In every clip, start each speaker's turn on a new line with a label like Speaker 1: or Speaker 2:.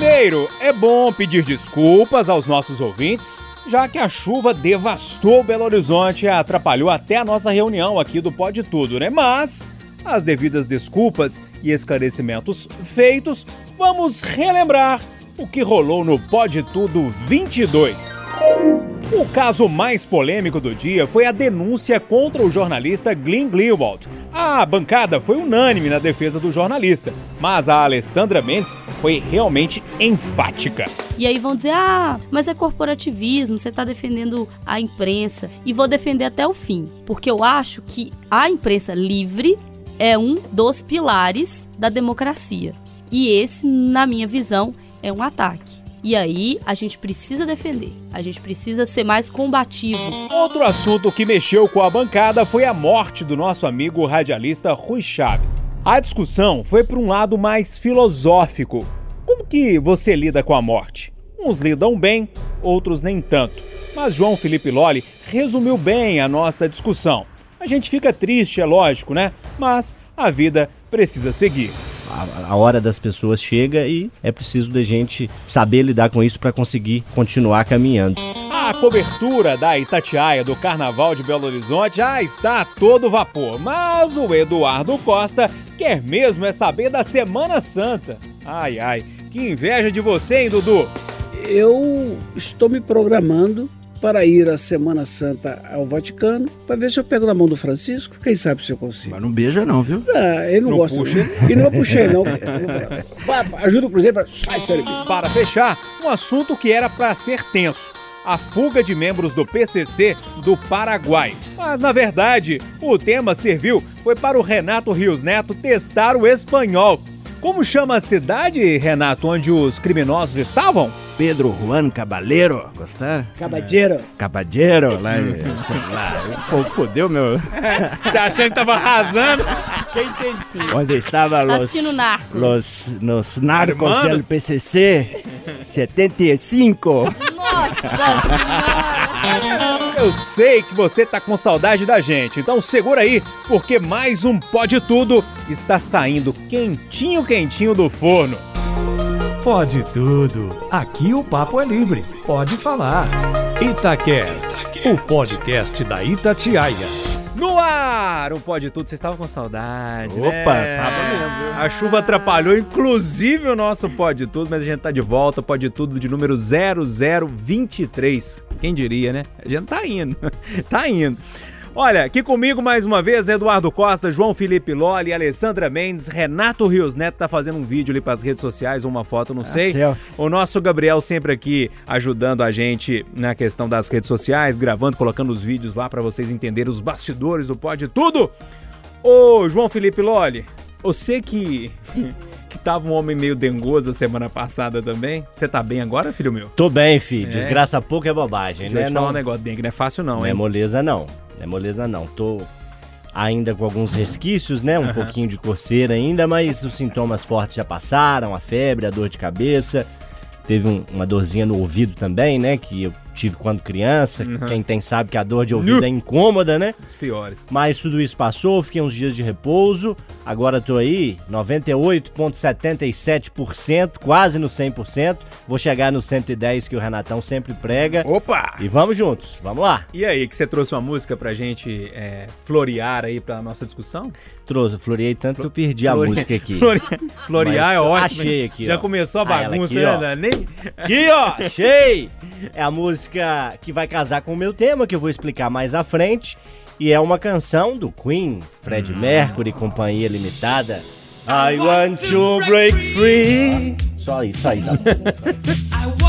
Speaker 1: Primeiro, é bom pedir desculpas aos nossos ouvintes, já que a chuva devastou Belo Horizonte e atrapalhou até a nossa reunião aqui do Pode Tudo, né? Mas, as devidas desculpas e esclarecimentos feitos, vamos relembrar o que rolou no Pode Tudo 22. O caso mais polêmico do dia foi a denúncia contra o jornalista Glenn Greenwald. A bancada foi unânime na defesa do jornalista, mas a Alessandra Mendes foi realmente enfática.
Speaker 2: E aí vão dizer: ah, mas é corporativismo, você está defendendo a imprensa. E vou defender até o fim, porque eu acho que a imprensa livre é um dos pilares da democracia. E esse, na minha visão, é um ataque. E aí a gente precisa defender, a gente precisa ser mais combativo.
Speaker 1: Outro assunto que mexeu com a bancada foi a morte do nosso amigo radialista Rui Chaves. A discussão foi para um lado mais filosófico. Como que você lida com a morte? Uns lidam bem, outros nem tanto. Mas João Felipe Lolli resumiu bem a nossa discussão. A gente fica triste, é lógico, né? Mas a vida precisa seguir
Speaker 3: a, a, hora das pessoas chega e é preciso da gente saber lidar com isso para conseguir continuar caminhando.
Speaker 1: A cobertura da Itatiaia do Carnaval de Belo Horizonte já está a todo vapor, mas o Eduardo Costa quer mesmo é saber da Semana Santa. Ai, ai, que inveja de você, hein, Dudu?
Speaker 4: Eu estou me programando para ir à Semana Santa ao Vaticano, para ver se eu pego na mão do Francisco, quem sabe se eu consigo.
Speaker 3: Mas não beija não, viu?
Speaker 4: Não, ele não, não gosta. Puxa. E não puxei não. Ajuda o Cruzeiro, sai sério.
Speaker 1: Para fechar, um assunto que era para ser tenso. A fuga de membros do PCC do Paraguai. Mas, na verdade, o tema serviu foi para o Renato Rios Neto testar o espanhol como chama a cidade, Renato, onde os criminosos estavam?
Speaker 3: Pedro Juan Cabaleiro. Gostaram?
Speaker 4: Cabadeiro.
Speaker 3: Cabadeiro, lá, sei lá. Um pouco fodeu, meu.
Speaker 1: tá achando que tava arrasando?
Speaker 2: Quem entende sim.
Speaker 3: Onde estava
Speaker 2: tá
Speaker 3: los,
Speaker 2: narcos.
Speaker 3: los, los narcos do PCC 75.
Speaker 2: Nossa senhora!
Speaker 1: Eu sei que você tá com saudade da gente, então segura aí, porque mais um Pode Tudo está saindo quentinho, quentinho do forno.
Speaker 5: Pode tudo. Aqui o papo é livre. Pode falar. Itacast, o podcast da Itatiaia.
Speaker 1: Ar! Um Pode Tudo, vocês estavam com saudade,
Speaker 3: Opa,
Speaker 1: né?
Speaker 3: tava mesmo.
Speaker 1: A chuva atrapalhou, inclusive, o nosso Pode Tudo, mas a gente tá de volta, Pode Tudo de número 0023. Quem diria, né? A gente tá indo, tá indo. Olha, aqui comigo mais uma vez Eduardo Costa, João Felipe Loli, Alessandra Mendes, Renato Rios Neto tá fazendo um vídeo ali para as redes sociais, uma foto, não ah, sei. o nosso Gabriel sempre aqui ajudando a gente na questão das redes sociais, gravando, colocando os vídeos lá para vocês entenderem os bastidores do Pode Tudo. Ô, João Felipe Loli, você que que tava um homem meio dengoso a semana passada também. Você tá bem agora, filho meu?
Speaker 3: Tô bem, filho. É. Desgraça pouco é bobagem,
Speaker 1: Deixa né? Eu falar um negócio, dengue não é fácil não,
Speaker 3: não
Speaker 1: hein?
Speaker 3: Não é moleza não. Não é moleza não. Tô ainda com alguns resquícios, né? Um uhum. pouquinho de coceira ainda, mas os sintomas fortes já passaram, a febre, a dor de cabeça. Teve um, uma dorzinha no ouvido também, né? Que eu tive quando criança. Uhum. Quem tem sabe que a dor de ouvido é incômoda, né?
Speaker 1: Os piores.
Speaker 3: Mas tudo isso passou, fiquei uns dias de repouso. Agora tô aí, 98,77%, quase no 100%. Vou chegar no 110 que o Renatão sempre prega.
Speaker 1: Opa!
Speaker 3: E vamos juntos, vamos lá.
Speaker 1: E aí, que você trouxe uma música pra gente é, florear aí pra nossa discussão?
Speaker 3: Trouxe, floreei tanto Flo... que eu perdi Flore... a música aqui.
Speaker 1: Florear é ótimo.
Speaker 3: Achei aqui,
Speaker 1: Já
Speaker 3: ó.
Speaker 1: começou a bagunça,
Speaker 3: ah, aqui,
Speaker 1: né? Nem...
Speaker 3: Aqui, ó, achei! É a música que vai casar com o meu tema, que eu vou explicar mais à frente. E é uma canção do Queen, Fred hum. Mercury, Companhia Limitada. I want to break free. Só isso aí, tá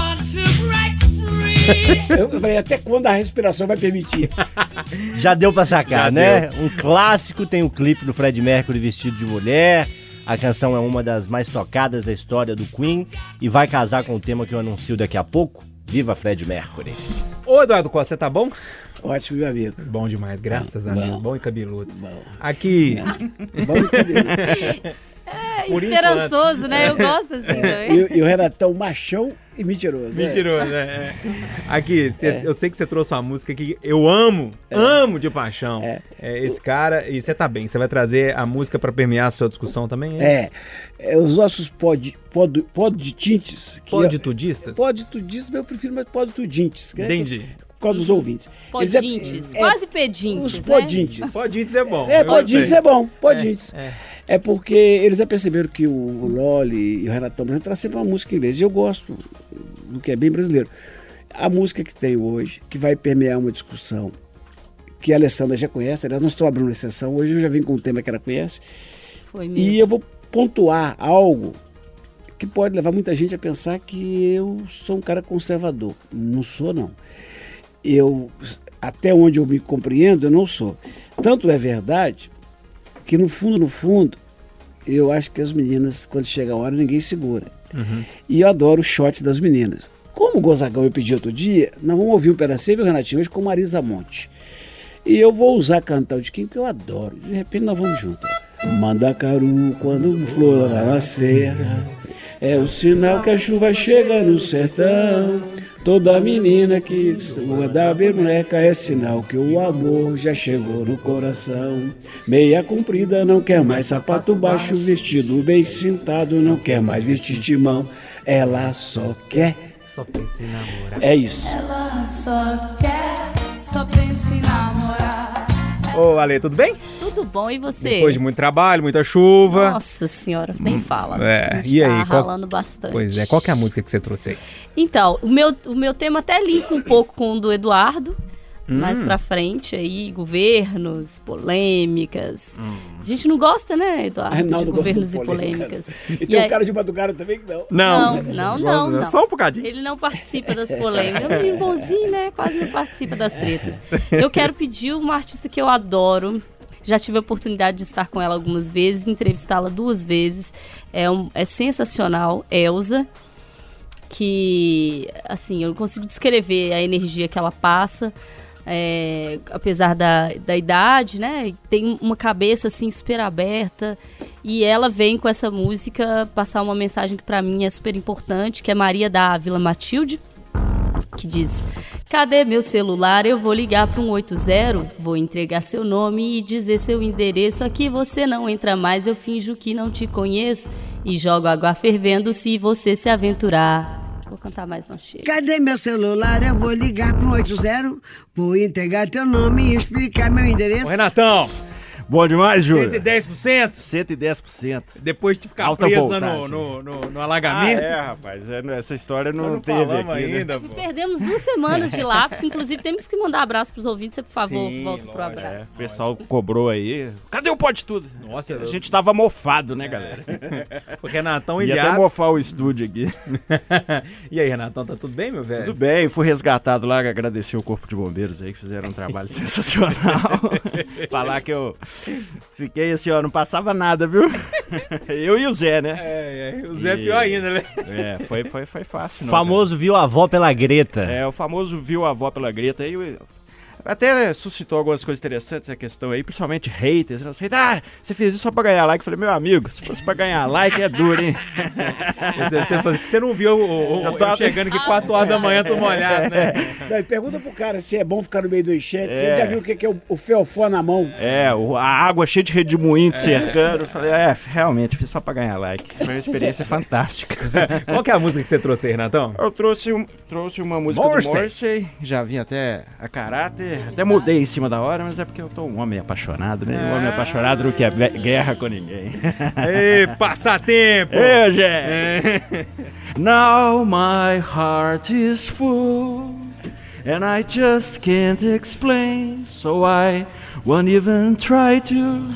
Speaker 4: Eu falei, até quando a respiração vai permitir?
Speaker 3: Já deu pra sacar, Já né? Deu. Um clássico, tem o um clipe do Fred Mercury vestido de mulher. A canção é uma das mais tocadas da história do Queen e vai casar com o tema que eu anuncio daqui a pouco. Viva Fred Mercury.
Speaker 1: Ô Eduardo Costa, você tá bom?
Speaker 4: Ótimo, meu amigo.
Speaker 1: Bom demais, graças
Speaker 4: bom,
Speaker 1: a Deus. Bom e cabeludo. Bom. Aqui.
Speaker 4: bom e cabeludo.
Speaker 2: É,
Speaker 1: Por
Speaker 2: esperançoso, né? Eu gosto assim também.
Speaker 4: E, e o Renatão machão e mentiroso. né?
Speaker 1: Mentiroso, né? É. Aqui, cê- eu sei que você trouxe uma música que eu amo, amo de paixão. É. esse cara, e você tá bem, você vai trazer a música pra permear a sua discussão também?
Speaker 4: É, é, os nossos pod, pod, podtintes.
Speaker 1: Poditudistas?
Speaker 4: É, poditudistas, eu prefiro mais poditudintes. é
Speaker 1: Entendi.
Speaker 4: Por causa dos ouvintes. Eles é-
Speaker 2: Podintes,
Speaker 4: é,
Speaker 2: quase pedintes,
Speaker 4: Os
Speaker 2: né?
Speaker 4: podintes.
Speaker 1: Podintes é bom.
Speaker 4: É, podintes é bom, podintes. É, porque eles já perceberam que o Loli e o Renatão Branco trazem sempre uma música em inglês. E eu gosto do que é bem brasileiro. A música que tem hoje, que vai permear uma discussão, que a Alessandra já conhece, aliás, não estou abrindo exceção, hoje eu já vim com um tema que ela conhece,
Speaker 2: Foi mesmo.
Speaker 4: e eu vou pontuar algo que pode levar muita gente a pensar que eu sou um cara conservador. Não sou, não. Eu, até onde eu me compreendo, eu não sou. Tanto é verdade que, no fundo, no fundo, eu acho que as meninas, quando chega a hora, ninguém segura. E eu adoro o shot das meninas. Como o Gozagão eu pedi outro dia, nós vamos ouvir um pedacinho, viu, Renatinho, hoje com Marisa Monte. E eu vou usar cantar o de Kim, que eu adoro. De repente nós vamos junto. ó. Mandacaru, quando flor na serra, é o sinal que a chuva chega no sertão. Toda menina que da boneca é sinal que o amor já chegou no coração. Meia comprida não quer mais sapato baixo, vestido bem cintado, não quer mais vestir timão. Ela só quer.
Speaker 1: Só pensei em namorar.
Speaker 4: É isso.
Speaker 6: Só quer, só pensa em namorar.
Speaker 1: Ô, Ale, tudo bem?
Speaker 2: Tudo bom, e você?
Speaker 1: Depois de muito trabalho, muita chuva.
Speaker 2: Nossa senhora, nem fala.
Speaker 1: É, e
Speaker 2: tá
Speaker 1: aí, qual-
Speaker 2: ralando bastante.
Speaker 1: Pois é, qual que é a música que você trouxe aí?
Speaker 2: Então, o meu, o meu tema até linka um pouco com o do Eduardo.
Speaker 1: Hum.
Speaker 2: Mais pra frente aí, governos, polêmicas.
Speaker 1: Hum.
Speaker 2: A gente não gosta, né, Eduardo?
Speaker 4: Reinaldo
Speaker 2: de
Speaker 4: gosta de
Speaker 2: governos e
Speaker 4: polêmica.
Speaker 2: polêmicas.
Speaker 4: E
Speaker 2: E
Speaker 4: tem um
Speaker 2: aí-
Speaker 4: cara de madrugada também que não.
Speaker 2: Não, não, não, não.
Speaker 1: Só um bocadinho.
Speaker 2: Ele não participa das polêmicas. É um menino bonzinho, né? Quase não participa das tretas. Eu quero pedir uma artista que eu adoro. Já tive a oportunidade de estar com ela algumas vezes, entrevistá-la duas vezes. É, um- é sensacional, Elsa. Que, assim, eu não consigo descrever a energia que ela passa. é, apesar da, da idade, né? Tem uma cabeça assim super aberta e ela vem com essa música passar uma mensagem que pra mim é super importante, que é Maria da Vila Matilde, que diz: Cadê meu celular? Eu vou ligar para um 80, vou entregar seu nome e dizer seu endereço. Aqui você não entra mais, eu finjo que não te conheço e jogo água fervendo se você se aventurar. Vou cantar mais, não chega.
Speaker 7: Cadê meu celular? Eu vou ligar pro 80, vou entregar teu nome e explicar meu endereço.
Speaker 1: Ô, Renatão,
Speaker 8: Bom demais, Júlio.
Speaker 1: 110%?
Speaker 8: 110%.
Speaker 1: Depois de ficar
Speaker 8: Alta
Speaker 1: presa
Speaker 8: voltagem.
Speaker 1: no, no, no, no
Speaker 8: Ah,
Speaker 1: alagamento?
Speaker 8: é, rapaz. é, essa história não,
Speaker 1: não
Speaker 8: teve aqui, né?
Speaker 1: ainda, pô.
Speaker 2: Perdemos duas semanas de lapso, inclusive temos que mandar abraço pros ouvintes. Você, por favor,
Speaker 1: Sim,
Speaker 2: volta pro
Speaker 1: lógico.
Speaker 2: abraço.
Speaker 8: É, o pessoal cobrou aí. Cadê o Pode Tudo?
Speaker 1: Nossa,
Speaker 8: A gente tava mofado, né, galera?
Speaker 1: o Renatão
Speaker 8: Ia até
Speaker 1: ilhado.
Speaker 8: mofar o estúdio aqui.
Speaker 1: e aí, Renatão, tá tudo bem, meu velho?
Speaker 8: Tudo bem, fui resgatado lá, agradecer o Corpo de Bombeiros aí, que fizeram um trabalho sensacional. Falar que eu fiquei assim, ó, não passava nada, viu? Eu e o Zé, né?
Speaker 1: É, é, o Zé é
Speaker 8: E-
Speaker 1: pior ainda, né?
Speaker 8: É, foi, foi, foi fácil. não,
Speaker 3: Famoso viu a avó pela greta.
Speaker 8: É, o famoso viu a avó pela greta aí. Até suscitou algumas coisas interessantes a questão aí, principalmente haters. Né? Os haters, Ah, você fez isso só pra ganhar like. Eu falei, meu amigo, se fosse pra ganhar like é duro, hein?
Speaker 1: Você, você, você não viu o, o,
Speaker 8: Eu tô-
Speaker 1: eu chegando aqui 4 horas da manhã, tô molhado, né?
Speaker 4: Não, e pergunta pro cara se é bom ficar no meio do enchente.
Speaker 8: É.
Speaker 4: ele já viu o que que é o, o feofó na mão.
Speaker 8: É, o- a água cheia de redemoinho te cercando. Eu falei, é, realmente, fiz só pra ganhar like. Foi uma experiência fantástica.
Speaker 1: Qual que é a música que você trouxe aí, Renatão?
Speaker 8: Eu trouxe, um- trouxe uma música
Speaker 1: Morrissey.
Speaker 8: do Morrissey, já vim até a caráter, até mudei em cima da hora, mas é porque eu tô um homem apaixonado, né? Um homem apaixonado não quer be- guerra com ninguém.
Speaker 1: Ei, passatempo!
Speaker 8: Ei, gente! Now my heart is full And I just can't explain So I won't even try to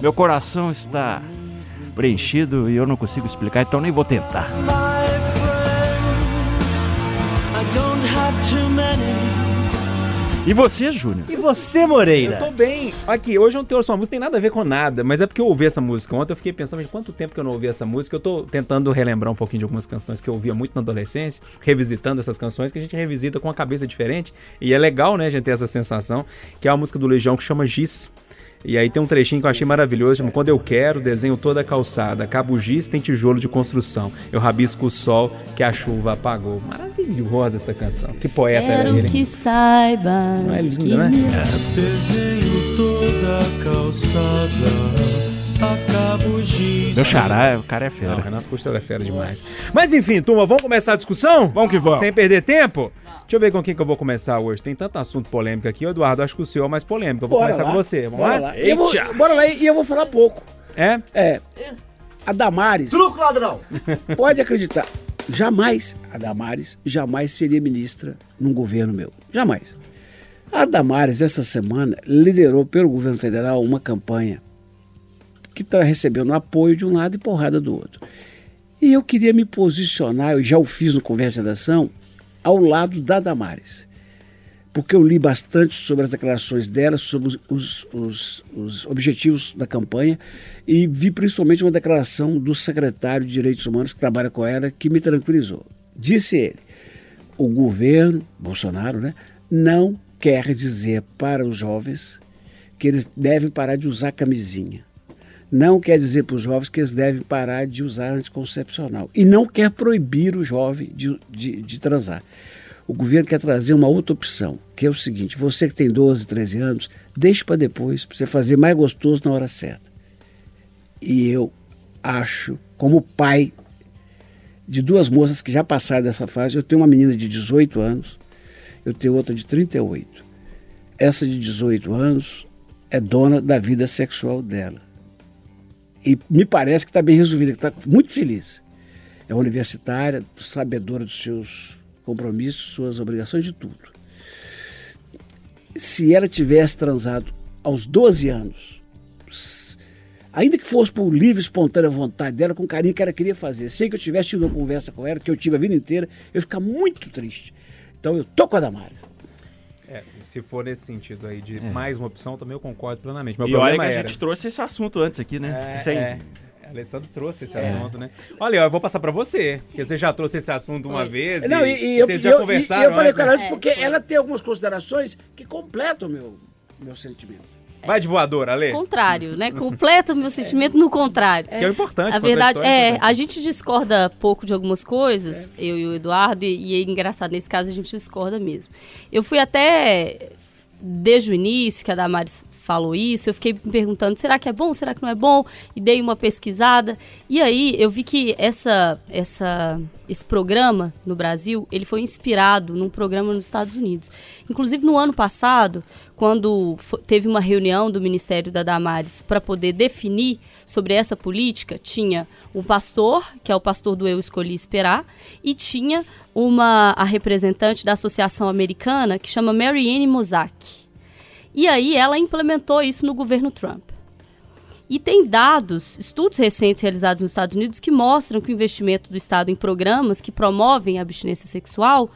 Speaker 8: Meu coração está preenchido e eu não consigo explicar, então nem vou tentar. E você, Júnior?
Speaker 3: E você,
Speaker 1: Eu
Speaker 3: Moreira?
Speaker 1: tô bem. Aqui, hoje eu não trouxe uma música, tem nada a ver com nada, mas é porque eu ouvi essa música ontem, eu fiquei pensando, mas quanto tempo que eu não ouvi essa música? Eu tô tentando relembrar um pouquinho de algumas canções que eu ouvia muito na adolescência, revisitando essas canções que a gente revisita com a cabeça diferente, e é legal, né, a gente ter essa sensação, que é uma música do Legião que chama Giz. E aí tem um trechinho que eu achei maravilhoso, chama Quando eu quero, desenho toda a calçada, cabo giz tem tijolo de construção, eu rabisco o sol que a chuva apagou. Maravilhosa essa canção. Que poeta era
Speaker 2: Quero
Speaker 1: ele.
Speaker 2: que saibas.
Speaker 1: Não é
Speaker 2: que
Speaker 1: linda, né?
Speaker 2: me-
Speaker 9: Desenho toda a calçada.
Speaker 8: Meu xará, o cara é
Speaker 1: Não,
Speaker 8: fera.
Speaker 1: Renato Costa é fera demais. Mas enfim, turma, vamos começar a discussão?
Speaker 8: Vamos que vamos.
Speaker 1: Sem perder tempo? Deixa eu ver com quem que eu vou começar hoje. Tem tanto assunto polêmico aqui. Eduardo, acho que o seu é mais polêmico. Eu vou
Speaker 4: Bora
Speaker 1: começar
Speaker 4: lá.
Speaker 1: com você. Vamos
Speaker 4: Bora
Speaker 1: lá?
Speaker 4: lá. E eu vou, bora lá e eu vou falar pouco.
Speaker 1: É?
Speaker 4: É. A Damares.
Speaker 3: Truco, ladrão!
Speaker 4: Pode acreditar. Jamais, a Damares jamais seria ministra num governo meu. Jamais. A Damares, essa semana, liderou pelo governo federal uma campanha que está recebendo apoio de um lado e porrada do outro. E eu queria me posicionar, eu já o fiz no Conversa da Ação, ao lado da Damares. Porque eu li bastante sobre as declarações dela, sobre os, os- os- os objetivos da campanha, e vi principalmente uma declaração do secretário de Direitos Humanos que trabalha com ela, que me tranquilizou. Disse ele: o governo, Bolsonaro, né, não quer dizer para os jovens que eles devem parar de usar camisinha. Não quer dizer para os jovens que eles devem parar de usar anticoncepcional. E não quer proibir o jovem de, de, de transar. O governo quer trazer uma outra opção, que é o seguinte: você que tem 12, 13 anos, deixe para depois, para você fazer mais gostoso na hora certa. E eu acho, como pai de duas moças que já passaram dessa fase, eu tenho uma menina de 18 anos, eu tenho outra de 38. Essa de 18 anos é dona da vida sexual dela. E me parece que está bem resolvida, que está muito feliz. É universitária, sabedora dos seus compromissos, suas obrigações, de tudo. Se ela tivesse transado aos 12 anos, ainda que fosse por livre, espontânea vontade dela, com carinho que ela queria fazer, sem que eu tivesse tido uma conversa com ela, que eu tive a vida inteira, eu ia ficar muito triste. Então eu tô com a Damares.
Speaker 1: É, se for nesse sentido aí de mais uma opção, também eu concordo plenamente. Meu
Speaker 8: E olha que a
Speaker 1: era...
Speaker 8: gente trouxe esse assunto antes aqui, né?
Speaker 1: É,
Speaker 8: Sem-
Speaker 1: é. Alessandro trouxe esse assunto, né? Olha, eu vou passar pra você, porque você já trouxe esse assunto uma vez
Speaker 4: Não,
Speaker 1: e,
Speaker 4: e, eu,
Speaker 1: vocês
Speaker 4: e
Speaker 1: já
Speaker 4: eu-
Speaker 1: conversaram
Speaker 4: e eu falei
Speaker 1: antes,
Speaker 4: com ela
Speaker 1: né?
Speaker 4: antes porque ela tem algumas considerações que completam o meu, meu sentimento.
Speaker 1: Vai de voador, Ale.
Speaker 2: Contrário, né? Completa o meu sentimento no contrário.
Speaker 1: Que é o importante.
Speaker 2: A
Speaker 1: contar
Speaker 2: verdade
Speaker 1: história
Speaker 2: é, a gente discorda pouco de algumas coisas, eu e o Eduardo, e, e é engraçado, nesse caso a gente discorda mesmo. Eu fui até, desde o início que a Damares falou isso, eu fiquei me perguntando, será que é bom, será que não é bom? E dei uma pesquisada, e aí eu vi que essa, essa, esse programa no Brasil, ele foi inspirado num programa nos Estados Unidos. Inclusive no ano passado, quando teve uma reunião do Ministério da Damares para poder definir sobre essa política, tinha um pastor, que é o pastor do Eu Escolhi Esperar, e tinha uma a representante da Associação Americana que chama Marianne Mozak. E aí ela implementou isso no governo Trump. E tem dados, estudos recentes realizados nos Estados Unidos que mostram que o investimento do Estado em programas que promovem a abstinência sexual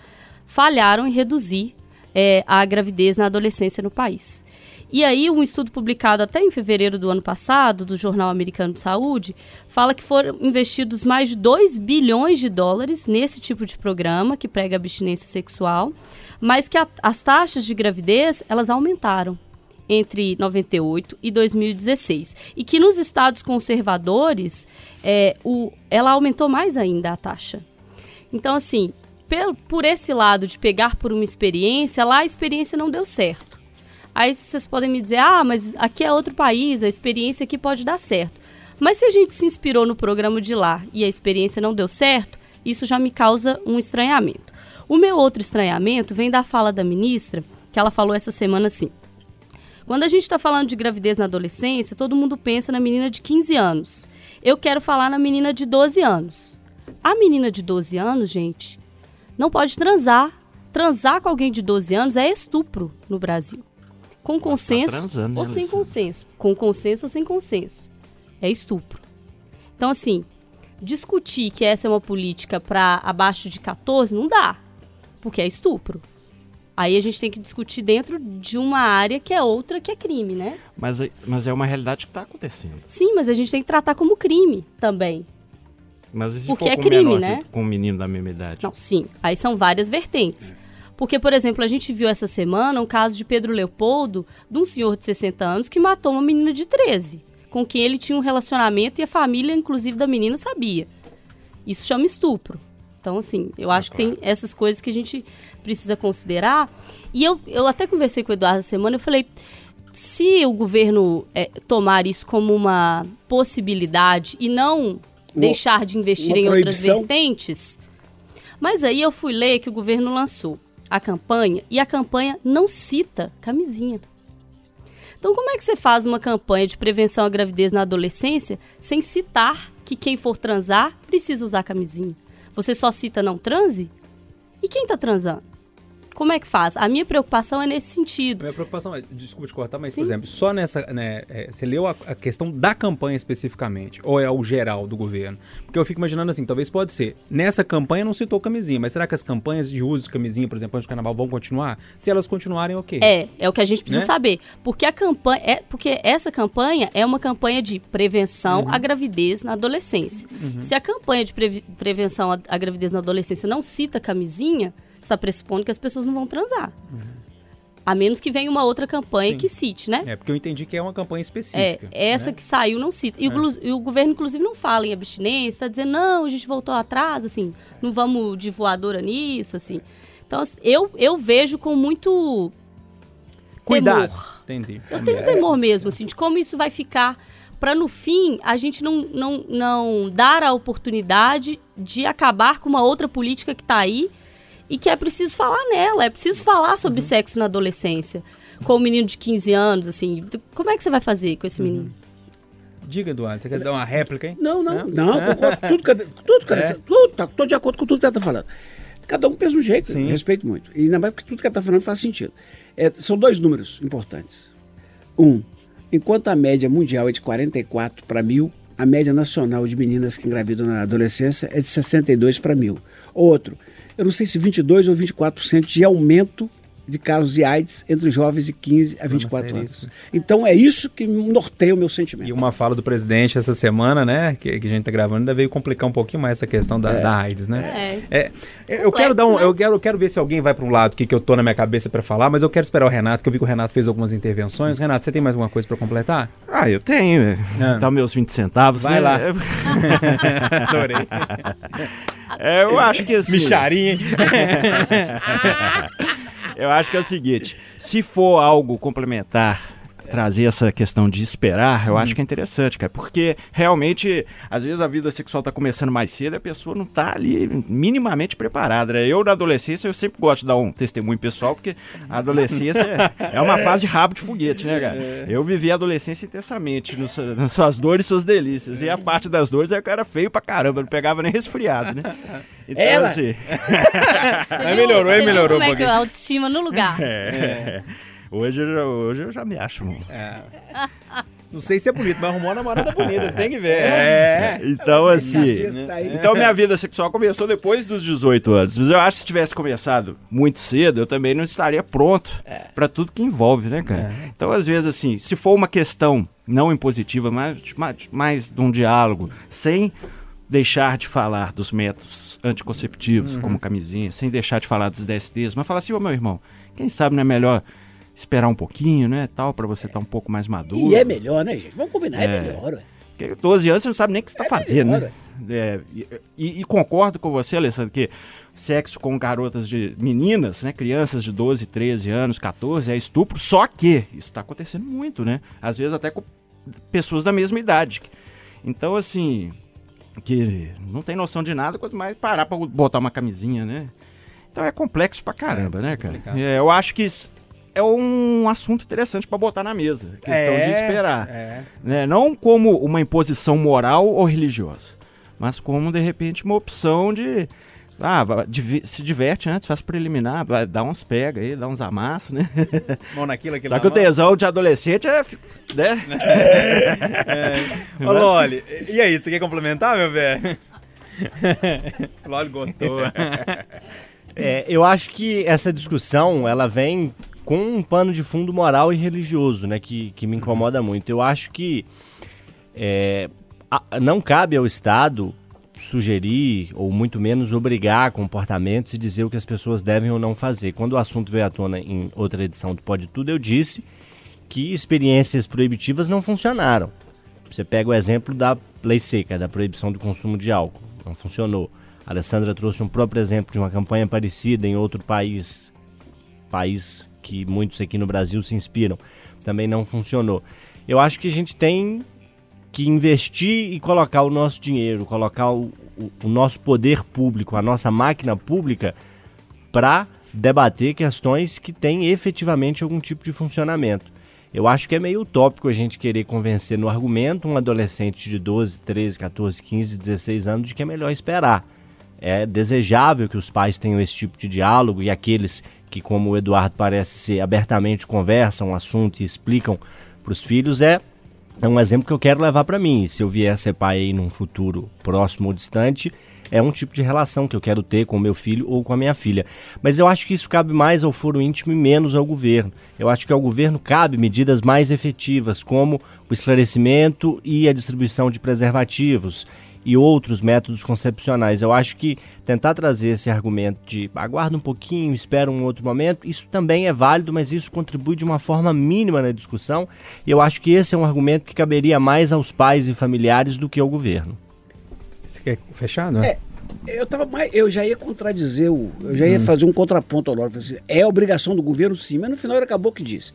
Speaker 2: falharam em reduzir eh, a gravidez na adolescência no país. E aí, um estudo publicado até em fevereiro do ano passado, do Jornal Americano de Saúde, fala que foram investidos mais de 2 bilhões de dólares nesse tipo de programa que prega abstinência sexual, mas que a- as taxas de gravidez elas aumentaram entre 98 e 2016. E que nos estados conservadores, é, o, ela aumentou mais ainda a taxa. Então, assim, por esse lado de pegar por uma experiência, lá a experiência não deu certo. Aí vocês podem me dizer, ah, mas aqui é outro país, a experiência aqui pode dar certo. Mas se a gente se inspirou no programa de lá e a experiência não deu certo, isso já me causa um estranhamento. O meu outro estranhamento vem da fala da ministra, que ela falou essa semana assim. Quando a gente está falando de gravidez na adolescência, todo mundo pensa na menina de 15 anos. Eu quero falar na menina de 12 anos. A menina de 12 anos, gente, não pode transar. Transar com alguém de 12 anos é estupro no Brasil. Com consenso
Speaker 8: transando, né,
Speaker 2: ou sem
Speaker 8: Alessandra?
Speaker 2: consenso. Com consenso ou sem consenso. É estupro. Então, assim, discutir que essa é uma política para abaixo de 14 não dá. Porque é estupro. Aí a gente tem que discutir dentro de uma área que é outra que é crime, né?
Speaker 8: Mas, é- mas é uma realidade que está acontecendo.
Speaker 2: Sim, mas a gente tem que tratar como crime também.
Speaker 8: Mas e se
Speaker 2: Porque
Speaker 8: for
Speaker 2: é
Speaker 8: com
Speaker 2: crime,
Speaker 8: menor
Speaker 2: né?
Speaker 8: que- com um menino da mesma idade?
Speaker 2: Não, sim. Aí são várias vertentes. Porque, por exemplo, a gente viu essa semana um caso de Pedro Leopoldo, de um senhor de 60 anos que matou uma menina de 13, com quem ele tinha um relacionamento e a família, inclusive, da menina sabia. Isso chama estupro. Então, assim, eu acho que tem essas coisas que a gente precisa considerar. E eu, eu até conversei com o Eduardo essa semana, eu falei, se o governo é, tomar isso como uma possibilidade e não deixar de investir em outras vertentes. Mas aí eu fui ler que o governo lançou a campanha e a campanha não cita camisinha. Então, como é que você faz uma campanha de prevenção à gravidez na adolescência sem citar que quem for transar precisa usar camisinha? Você só cita não transe? E quem tá transando? Como é que faz? A minha preocupação é nesse sentido.
Speaker 1: Minha preocupação é, desculpa te cortar, mas,
Speaker 2: Sim.
Speaker 1: por exemplo, só nessa, né, é, você leu a, a questão da campanha especificamente, ou é o geral do governo? Porque eu fico imaginando assim, talvez pode ser, nessa campanha não citou camisinha, mas será que as campanhas de uso de camisinha, por exemplo, antes do carnaval, vão continuar? Se elas continuarem, ok.
Speaker 2: É, é o que a gente precisa
Speaker 1: Né?
Speaker 2: saber. Porque a campanha. É, porque essa campanha é uma campanha de prevenção
Speaker 1: Uhum.
Speaker 2: à gravidez na adolescência. Se a campanha de previ- prevenção à, à gravidez na adolescência não cita camisinha, está pressupondo que as pessoas não vão transar. A menos que venha uma outra campanha
Speaker 1: Sim.
Speaker 2: que cite, né?
Speaker 1: É, porque eu entendi que é uma campanha
Speaker 2: É,
Speaker 1: específica.
Speaker 2: essa
Speaker 1: né?
Speaker 2: que saiu não cita. E, o glu- e o governo, inclusive, não fala em abstinência, está dizendo, não, a gente voltou atrás, assim, não vamos de voadora nisso, assim. Então, assim, eu, eu vejo com muito
Speaker 1: Cuidado.
Speaker 2: temor.
Speaker 1: Entendi.
Speaker 2: Eu tenho temor mesmo, assim, de como isso vai ficar para no fim a gente não, não, não dar a oportunidade de acabar com uma outra política que está aí e que é preciso falar nela, é preciso falar sobre sexo na adolescência. Com o menino de 15 anos, assim, como é que você vai fazer com esse menino?
Speaker 1: Diga, Eduardo, você quer dar uma réplica, hein?
Speaker 4: Não, não,
Speaker 1: É?
Speaker 4: não, concordo com tudo, que- tudo, cara,
Speaker 1: É?
Speaker 4: tudo, tá, tô de acordo com tudo que ela tá falando. Cada um pensa um jeito,
Speaker 1: Sim.
Speaker 4: respeito muito. E ainda mais porque tudo que ela tá falando faz sentido. É, são dois números importantes. Um, enquanto a média mundial é de 44 para mil, a média nacional de meninas que engravidam na adolescência é de 62 para mil. Outro, eu não sei se 22 ou 24% de aumento de casos de AIDS entre jovens de 15 a 24
Speaker 1: sério
Speaker 4: anos.
Speaker 1: isso.
Speaker 4: Então é isso que norteia o meu sentimento.
Speaker 1: E uma fala do presidente essa semana, né? Que, que a gente tá gravando, ainda veio complicar um pouquinho mais essa questão da, da AIDS, né? É, eu quero dar um,
Speaker 2: né?
Speaker 1: eu quero, eu quero ver se alguém vai para um lado que, que eu tô na minha cabeça para falar, mas eu quero esperar o Renato, que eu vi que o Renato fez algumas intervenções. Renato, você tem mais alguma coisa para completar?
Speaker 8: Ah, eu tenho. é.
Speaker 1: Ah.
Speaker 8: Tá meus 20 centavos.
Speaker 1: Vai
Speaker 8: né?
Speaker 1: lá. Adorei.
Speaker 8: É, eu acho que assim.
Speaker 1: Micharia, hein?
Speaker 8: Eu acho que é o seguinte: se for algo complementar, trazer essa questão de esperar, eu acho que é interessante, cara. Porque realmente, às vezes a vida sexual tá começando mais cedo e a pessoa não tá ali minimamente preparada. né? Eu, na adolescência, eu sempre gosto de dar um testemunho pessoal, porque a adolescência é- é uma fase de rabo de foguete, né, cara? Eu vivi a adolescência intensamente, nas suas dores e suas delícias. E a parte das dores é que eu era feio pra caramba, não pegava nem resfriado, né? Então,
Speaker 4: Era?
Speaker 8: assim.
Speaker 2: Viu-
Speaker 1: melhorou, aí melhorou
Speaker 2: Como
Speaker 1: um
Speaker 2: é que a autoestima no lugar.
Speaker 8: É. Hoje, eu já, hoje eu já me acho. um-
Speaker 1: Não sei se é bonito, mas arrumou uma namorada bonita, você tem que ver. É.
Speaker 8: Então, assim.
Speaker 4: Tá.
Speaker 8: Então, minha vida sexual começou depois dos 18 anos. Mas eu acho que se tivesse começado muito cedo, eu também não estaria pronto pra tudo que envolve, né, cara? Então, às vezes, assim, se for uma questão não impositiva, mas mais, mais de um diálogo, sem deixar de falar dos métodos anticonceptivos, como camisinha, sem deixar de falar dos DSTs, mas falar assim, ô meu irmão, quem sabe não é melhor esperar um pouquinho, né, tal, pra você estar um pouco mais maduro.
Speaker 4: E é melhor, né, gente? Vamos combinar, é,
Speaker 8: É.
Speaker 4: melhor, ué.
Speaker 8: Porque 12 anos você não sabe nem o que você está fazendo,
Speaker 4: melhor,
Speaker 8: né? É, e, e- concordo com você, Alessandro, que sexo com garotas de meninas, né? Crianças de 12, 13 anos, 14, é estupro, só que isso está acontecendo muito, né? Às vezes até com pessoas da mesma idade. Então, assim, que não tem noção de nada, quanto mais parar pra botar uma camisinha, né? Então é complexo pra caramba, né, cara?
Speaker 1: complicado.
Speaker 8: É, eu acho que isso é um assunto interessante pra botar na mesa. Questão de esperar
Speaker 1: É.
Speaker 8: né? Não como uma imposição moral ou religiosa, mas como de repente uma opção de ah, se diverte antes, faz preliminar, vai dar uns pega aí, dá uns amassos, né?
Speaker 1: Mão naquilo, aquilo
Speaker 8: Só
Speaker 1: na
Speaker 8: que o tesão de adolescente é, né?
Speaker 1: Ô, Loli, e aí, você quer complementar, meu velho? Loli gostou.
Speaker 3: É, eu acho que essa discussão, ela vem com um pano de fundo moral e religioso, né? Que, que me incomoda muito. Eu acho que é, a- não cabe ao Estado sugerir ou muito menos obrigar comportamentos e dizer o que as pessoas devem ou não fazer. Quando o assunto veio à tona em outra edição do Pode Tudo, eu disse que experiências proibitivas não funcionaram. Você pega o exemplo da lei seca, da proibição do consumo de álcool. Não funcionou. A Alessandra trouxe um próprio exemplo de uma campanha parecida em outro país, país que muitos aqui no Brasil se inspiram. Também não funcionou. Eu acho que a gente tem que investir e colocar o nosso dinheiro, colocar o, o, o nosso poder público, a nossa máquina pública para debater questões que têm efetivamente algum tipo de funcionamento. Eu acho que é meio utópico a gente querer convencer no argumento um adolescente de 12, 13, 14, 15, 16 anos de que é melhor esperar. É desejável que os pais tenham esse tipo de diálogo e aqueles que, como o Eduardo parece ser, abertamente conversam o assunto e explicam para os filhos, é, é um exemplo que eu quero levar para mim. Se eu vier a ser pai aí num futuro próximo ou distante, é um tipo de relação que eu quero ter com o meu filho ou com a minha filha. Mas eu acho que isso cabe mais ao foro íntimo e menos ao governo. Eu acho que ao governo cabe medidas mais efetivas, como o esclarecimento e a distribuição de preservativos e outros métodos concepcionais. Eu acho que tentar trazer esse argumento de aguarda um pouquinho, espera um outro momento, isso também é válido, mas isso contribui de uma forma mínima na discussão. E eu acho que esse é um argumento que caberia mais aos pais e familiares do que ao governo.
Speaker 1: Você quer fechar, não é?
Speaker 4: é eu, tava mais, eu já ia contradizer, o, eu já ia hum. fazer um contraponto ao Loro. Assim, é obrigação do governo, sim, mas no final ele acabou que disse.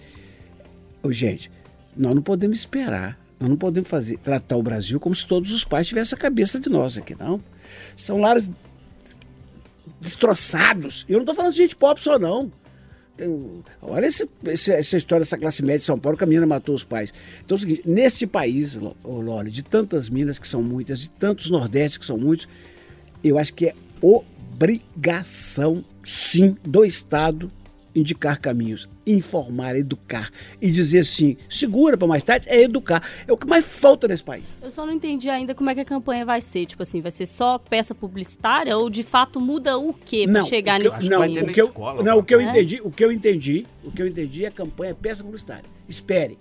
Speaker 4: Ô, gente, nós não podemos esperar, nós não podemos fazer, tratar o Brasil como se todos os pais tivessem a cabeça de nós aqui, não. São lares destroçados. Eu não estou falando de gente pobre só, não. Tem, olha esse, essa história dessa classe média de São Paulo que a menina matou os pais. Então é o seguinte: neste país, Loli, de tantas minas que são muitas, de tantos nordestes que são muitos, eu acho que é obrigação, sim, do Estado indicar caminhos, informar, educar e dizer assim, segura para mais tarde, é educar. É o que mais falta nesse país.
Speaker 2: Eu só não entendi ainda como é que a campanha vai ser. Tipo assim, vai ser só peça publicitária ou de fato muda o quê para chegar nesse
Speaker 4: não, o que eu, escola, não, o que eu é? entendi, o que eu entendi, o que eu entendi é a campanha é peça publicitária. Espere.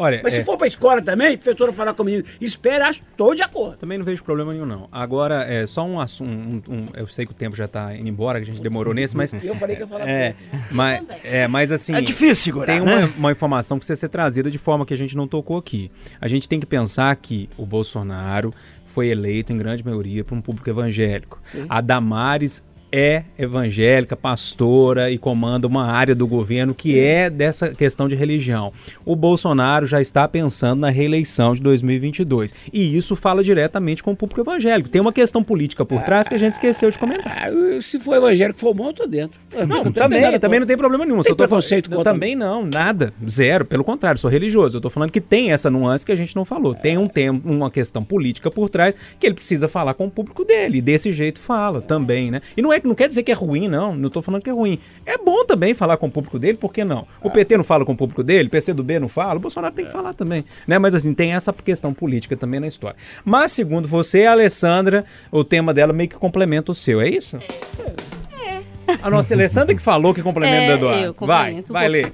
Speaker 4: Olha, Mas é... se for pra escola também, a professora falar com o menino, espera, acho, estou de acordo.
Speaker 1: Também não vejo problema nenhum, não. Agora, é só um assunto. Um, um, eu sei que o tempo já está indo embora, que a gente demorou nesse, mas.
Speaker 4: eu falei que ia falar
Speaker 1: é, mas, é, mas assim.
Speaker 3: É difícil segurar.
Speaker 1: Tem uma, né? uma informação que precisa ser trazida de forma que a gente não tocou aqui. A gente tem que pensar que o Bolsonaro foi eleito em grande maioria por um público evangélico. Sim. A Damares é evangélica, pastora e comanda uma área do governo que é dessa questão de religião. O Bolsonaro já está pensando na reeleição de 2022 e isso fala diretamente com o público evangélico. Tem uma questão política por trás que a gente esqueceu de comentar.
Speaker 4: Ah, se for evangélico for bom, eu tô dentro.
Speaker 1: Não, não também, também não tem problema nenhum.
Speaker 4: Tem preconceito
Speaker 1: contra Também não, nada, zero. Pelo contrário, sou religioso. Eu tô falando que tem essa nuance que a gente não falou. Tem um tema, uma questão política por trás que ele precisa falar com o público dele. E desse jeito fala também, né? E não é não quer dizer que é ruim, não. Não estou falando que é ruim. É bom também falar com o público dele, por que não? O PT não fala com o público dele, o PC do B não fala, o Bolsonaro tem que falar também. Né? Mas assim, tem essa questão política também na história. Mas, segundo você, a Alessandra, o tema dela meio que complementa o seu, é isso? É. é. A nossa Alessandra que falou que complementa é, Eduardo. Eu vai, vai um ler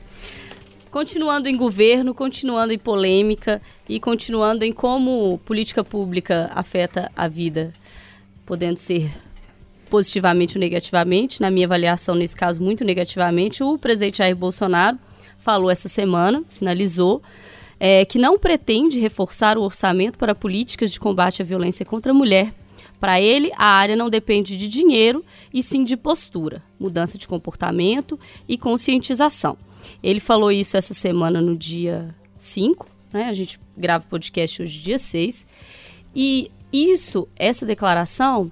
Speaker 2: continuando em governo, continuando em polêmica e continuando em como política pública afeta a vida, podendo ser positivamente ou negativamente, na minha avaliação, nesse caso, muito negativamente, o presidente Jair Bolsonaro falou essa semana, sinalizou, é, que não pretende reforçar o orçamento para políticas de combate à violência contra a mulher. Para ele, a área não depende de dinheiro, e sim de postura, mudança de comportamento e conscientização. Ele falou isso essa semana no dia 5, né? a gente grava o podcast hoje, dia 6. E isso, essa declaração,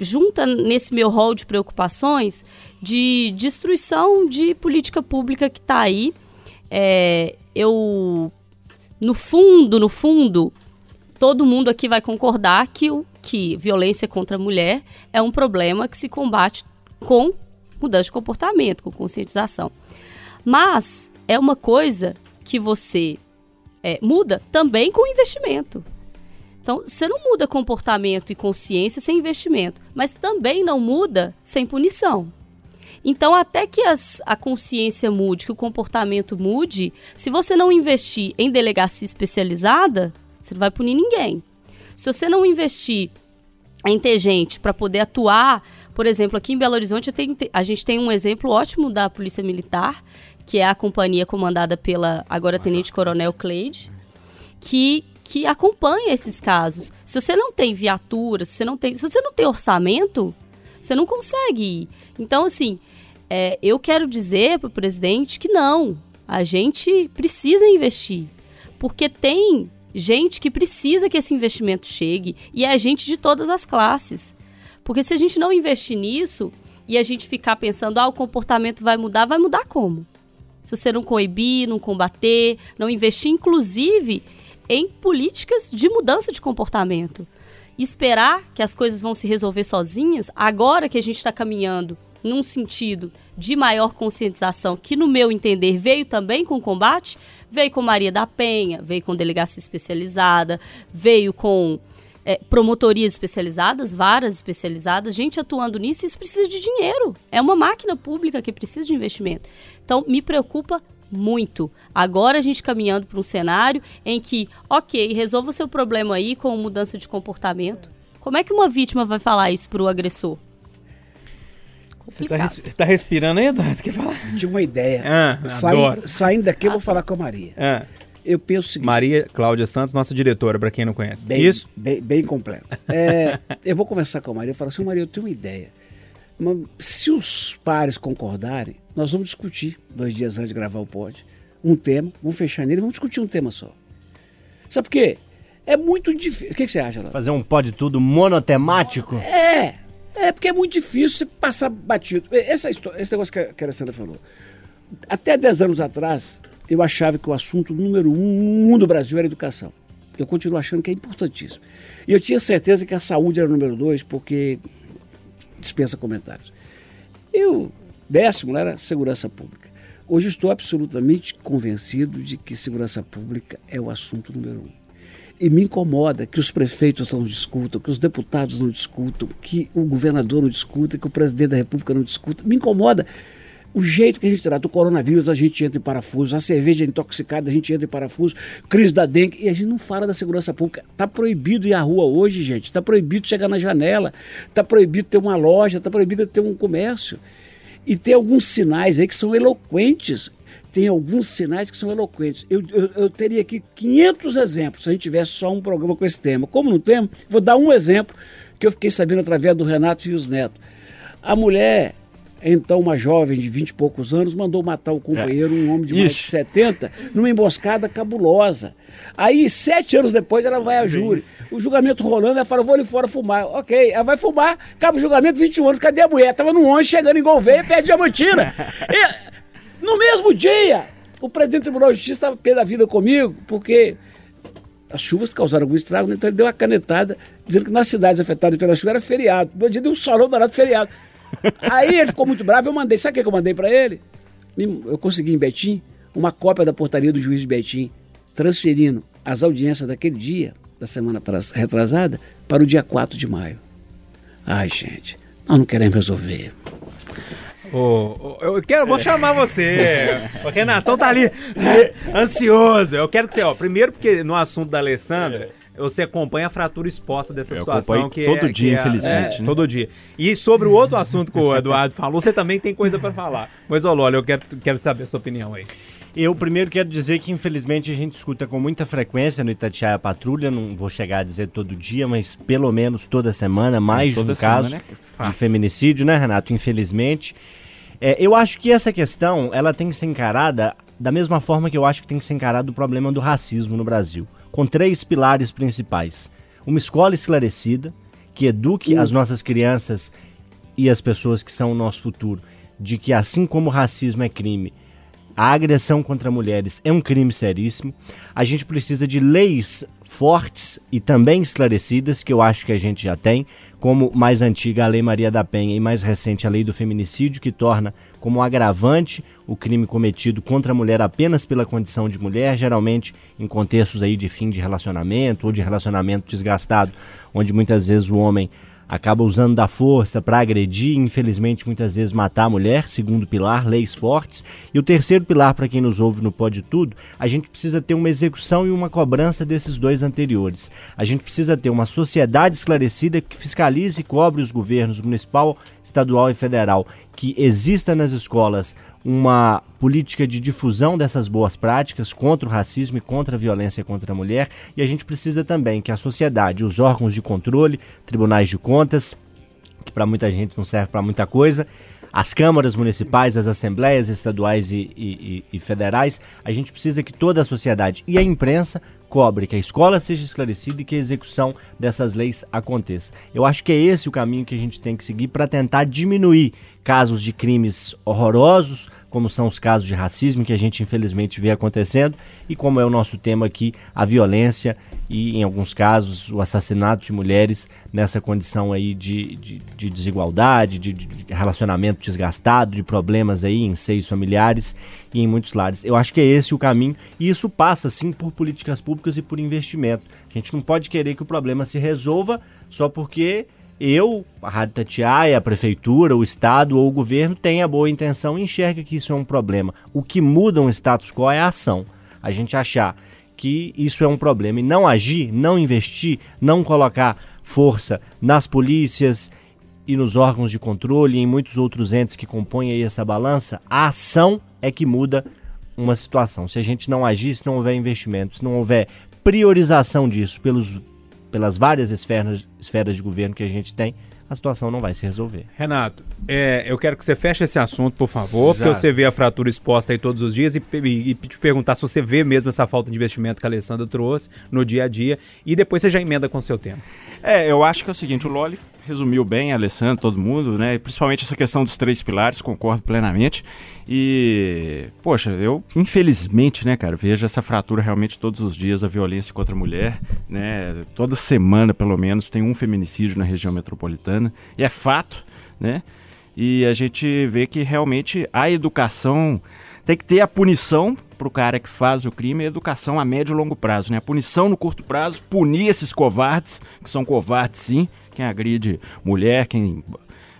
Speaker 2: junta nesse meu rol de preocupações de destruição de política pública que está aí. É, eu, no fundo, no fundo, todo mundo aqui vai concordar que, o, que violência contra a mulher é um problema que se combate com mudança de comportamento, com conscientização. Mas é uma coisa que você é, muda também com investimento. Então, você não muda comportamento e consciência sem investimento, mas também não muda sem punição. Então, até que as, a consciência mude, que o comportamento mude, se você não investir em delegacia especializada, você não vai punir ninguém. Se você não investir em ter gente para poder atuar. Por exemplo, aqui em Belo Horizonte tem, a gente tem um exemplo ótimo da Polícia Militar, que é a companhia comandada pela agora Tenente Coronel Cleide, que que acompanha esses casos. Se você não tem viatura, se você não tem, se você não tem orçamento, você não consegue ir. Então, assim, é, eu quero dizer para o presidente que não, a gente precisa investir, porque tem gente que precisa que esse investimento chegue e é gente de todas as classes. Porque se a gente não investir nisso e a gente ficar pensando, ah, o comportamento vai mudar, vai mudar como? Se você não coibir, não combater, não investir, inclusive, em políticas de mudança de comportamento. Esperar que as coisas vão se resolver sozinhas, agora que a gente está caminhando num sentido de maior conscientização, que no meu entender veio também com o combate, veio com Maria da Penha, veio com delegacia especializada, veio com é, promotorias especializadas, varas especializadas, gente atuando nisso, isso precisa de dinheiro. É uma máquina pública que precisa de investimento. Então, me preocupa muito. Agora a gente caminhando para um cenário em que, ok, resolva o seu problema aí com mudança de comportamento. Como é que uma vítima vai falar isso para o agressor?
Speaker 1: Você tá, res, tá, respirando aí, Eduardo? Você quer falar?
Speaker 4: Tive uma ideia.
Speaker 1: Ah,
Speaker 4: saindo, saindo daqui, eu vou falar com a Maria.
Speaker 1: Ah.
Speaker 4: Eu penso o seguinte.
Speaker 1: Maria Cláudia Santos, nossa diretora, para quem não conhece.
Speaker 4: Bem,
Speaker 1: Isso?
Speaker 4: Bem, bem completo. É, eu vou conversar com a Maria e falar assim, Maria, eu tenho uma ideia. Se os pares concordarem, nós vamos discutir, dois dias antes de gravar o pod, um tema, vamos fechar nele, vamos discutir um tema só. Sabe por quê? É muito difícil. O que, que você acha, Lá?
Speaker 3: Fazer um pod tudo monotemático?
Speaker 4: É. É porque é muito difícil você passar batido. Essa história, esse negócio que a, que a Alessandra falou. Até 10 anos atrás, eu achava que o assunto número um do Brasil era educação. Eu continuo achando que é importantíssimo. E eu tinha certeza que a saúde era o número dois, porque dispensa comentários. E o décimo era segurança pública. Hoje estou absolutamente convencido de que segurança pública é o assunto número um. E me incomoda que os prefeitos não discutam, que os deputados não discutam, que o governador não discuta, que o presidente da república não discuta. Me incomoda o jeito que a gente trata o coronavírus, a gente entra em parafuso, a cerveja intoxicada, a gente entra em parafuso, crise da dengue, e a gente não fala da segurança pública. Está proibido ir à rua hoje, gente. Está proibido chegar na janela, está proibido ter uma loja, está proibido ter um comércio. E tem alguns sinais aí que são eloquentes tem alguns sinais que são eloquentes. Eu, eu, eu, teria aqui 500 exemplos se a gente tivesse só um programa com esse tema. Como não temos, vou dar um exemplo que eu fiquei sabendo através do Renato Rios Neto. A mulher, então uma jovem de 20 e poucos anos, mandou matar o companheiro, é. um homem de mais de 70, numa emboscada cabulosa. Aí, sete anos depois, ela vai a júri. O julgamento rolando, ela fala, vou ali fora fumar. Ok, ela vai fumar, acaba o julgamento, 21 anos, cadê a mulher? Tava no ônibus chegando em Gouveia, perto de Diamantina. E, no mesmo dia, o presidente do Tribunal de Justiça estava pé da vida comigo, porque as chuvas causaram algum estrago, então ele deu uma canetada dizendo que nas cidades afetadas pela chuva era feriado. No dia deu um solão danado feriado. Aí ele ficou muito bravo, eu mandei, sabe o que eu mandei para ele? Eu consegui em Betim uma cópia da portaria do juiz de Betim, transferindo as audiências daquele dia, da semana retrasada, para o dia 4 de maio. Ai, gente, nós não queremos resolver.
Speaker 1: Oh, eu quero, vou chamar você. O Renatão tá ali ansioso. Eu quero que você, ó, primeiro porque no assunto da Alessandra, você acompanha a fratura exposta dessa eu situação que
Speaker 8: todo
Speaker 1: é,
Speaker 8: dia,
Speaker 1: que
Speaker 8: é, infelizmente.
Speaker 1: É, né? Todo dia. E sobre o outro assunto que o Eduardo falou, você também tem coisa para falar. Mas, Lólio, eu quero, quero saber a sua opinião aí.
Speaker 3: Eu primeiro quero dizer que infelizmente a gente escuta com muita frequência no Itatiaia Patrulha, não vou chegar a dizer todo dia, mas pelo menos toda semana, mais de um caso de feminicídio, né, Renato? Infelizmente. É, eu acho que essa questão ela tem que ser encarada da mesma forma que eu acho que tem que ser encarado o problema do racismo no Brasil, com três pilares principais: uma escola esclarecida que eduque as nossas crianças e as pessoas que são o nosso futuro de que assim como o racismo é crime, a agressão contra mulheres é um crime seríssimo. A gente precisa de leis fortes e também esclarecidas, que eu acho que a gente já tem, como mais antiga a Lei Maria da Penha e mais recente a Lei do Feminicídio, que torna como agravante o crime cometido contra a mulher apenas pela condição de mulher, geralmente em contextos aí de fim de relacionamento ou de relacionamento desgastado, onde muitas vezes o homem acaba usando da força para agredir, infelizmente muitas vezes matar a mulher, segundo pilar, leis fortes. E o terceiro pilar, para quem nos ouve no Pode Tudo, a gente precisa ter uma execução e uma cobrança desses dois anteriores. A gente precisa ter uma sociedade esclarecida que fiscalize e cobre os governos municipal, estadual e federal, que exista nas escolas uma política de difusão dessas boas práticas contra o racismo e contra a violência contra a mulher, e a gente precisa também que a sociedade, os órgãos de controle, tribunais de contas, que para muita gente não serve para muita coisa, as câmaras municipais, as assembleias estaduais e, e, e, federais, a gente precisa que toda a sociedade e a imprensa cobre que a escola seja esclarecida e que a execução dessas leis aconteça. Eu acho que é esse o caminho que a gente tem que seguir para tentar diminuir casos de crimes horrorosos, como são os casos de racismo que a gente infelizmente vê acontecendo, e como é o nosso tema aqui, a violência e, em alguns casos, o assassinato de mulheres nessa condição aí de, de, de desigualdade, de, de, relacionamento desgastado, de problemas aí em seios familiares e em muitos lares. Eu acho que é esse o caminho, e isso passa, sim, por políticas públicas e por investimento. A gente não pode querer que o problema se resolva só porque eu, a Rádio Tatiaia, a prefeitura, o Estado ou o governo tem a boa intenção e enxerga que isso é um problema. O que muda um status quo é a ação. A gente achar que isso é um problema e não agir, não investir, não colocar força nas polícias e nos órgãos de controle e em muitos outros entes que compõem aí essa balança, a ação é que muda uma situação. Se a gente não agir, se não houver investimento, se não houver priorização disso pelos pelas várias esferas, esferas de governo que a gente tem, a situação não vai se resolver.
Speaker 1: Renato, é, eu quero que você feche esse assunto, por favor, Já. porque você vê a fratura exposta aí todos os dias e, e, e, te perguntar se você vê mesmo essa falta de investimento que a Alessandra trouxe no dia a dia e depois você já emenda com o seu tema.
Speaker 8: É, eu acho que é o seguinte, o Loli resumiu bem, a Alessandra, todo mundo, né? Principalmente essa questão dos três pilares, concordo plenamente. E, poxa, eu, infelizmente, né, cara, vejo essa fratura realmente todos os dias, a violência contra a mulher, né? Toda semana, pelo menos, tem um feminicídio na região metropolitana. E é fato, né? E a gente vê que realmente a educação tem que ter a punição para o cara que faz o crime e a educação a médio e longo prazo, né? A punição no curto prazo, punir esses covardes, que são covardes sim, quem agride mulher, quem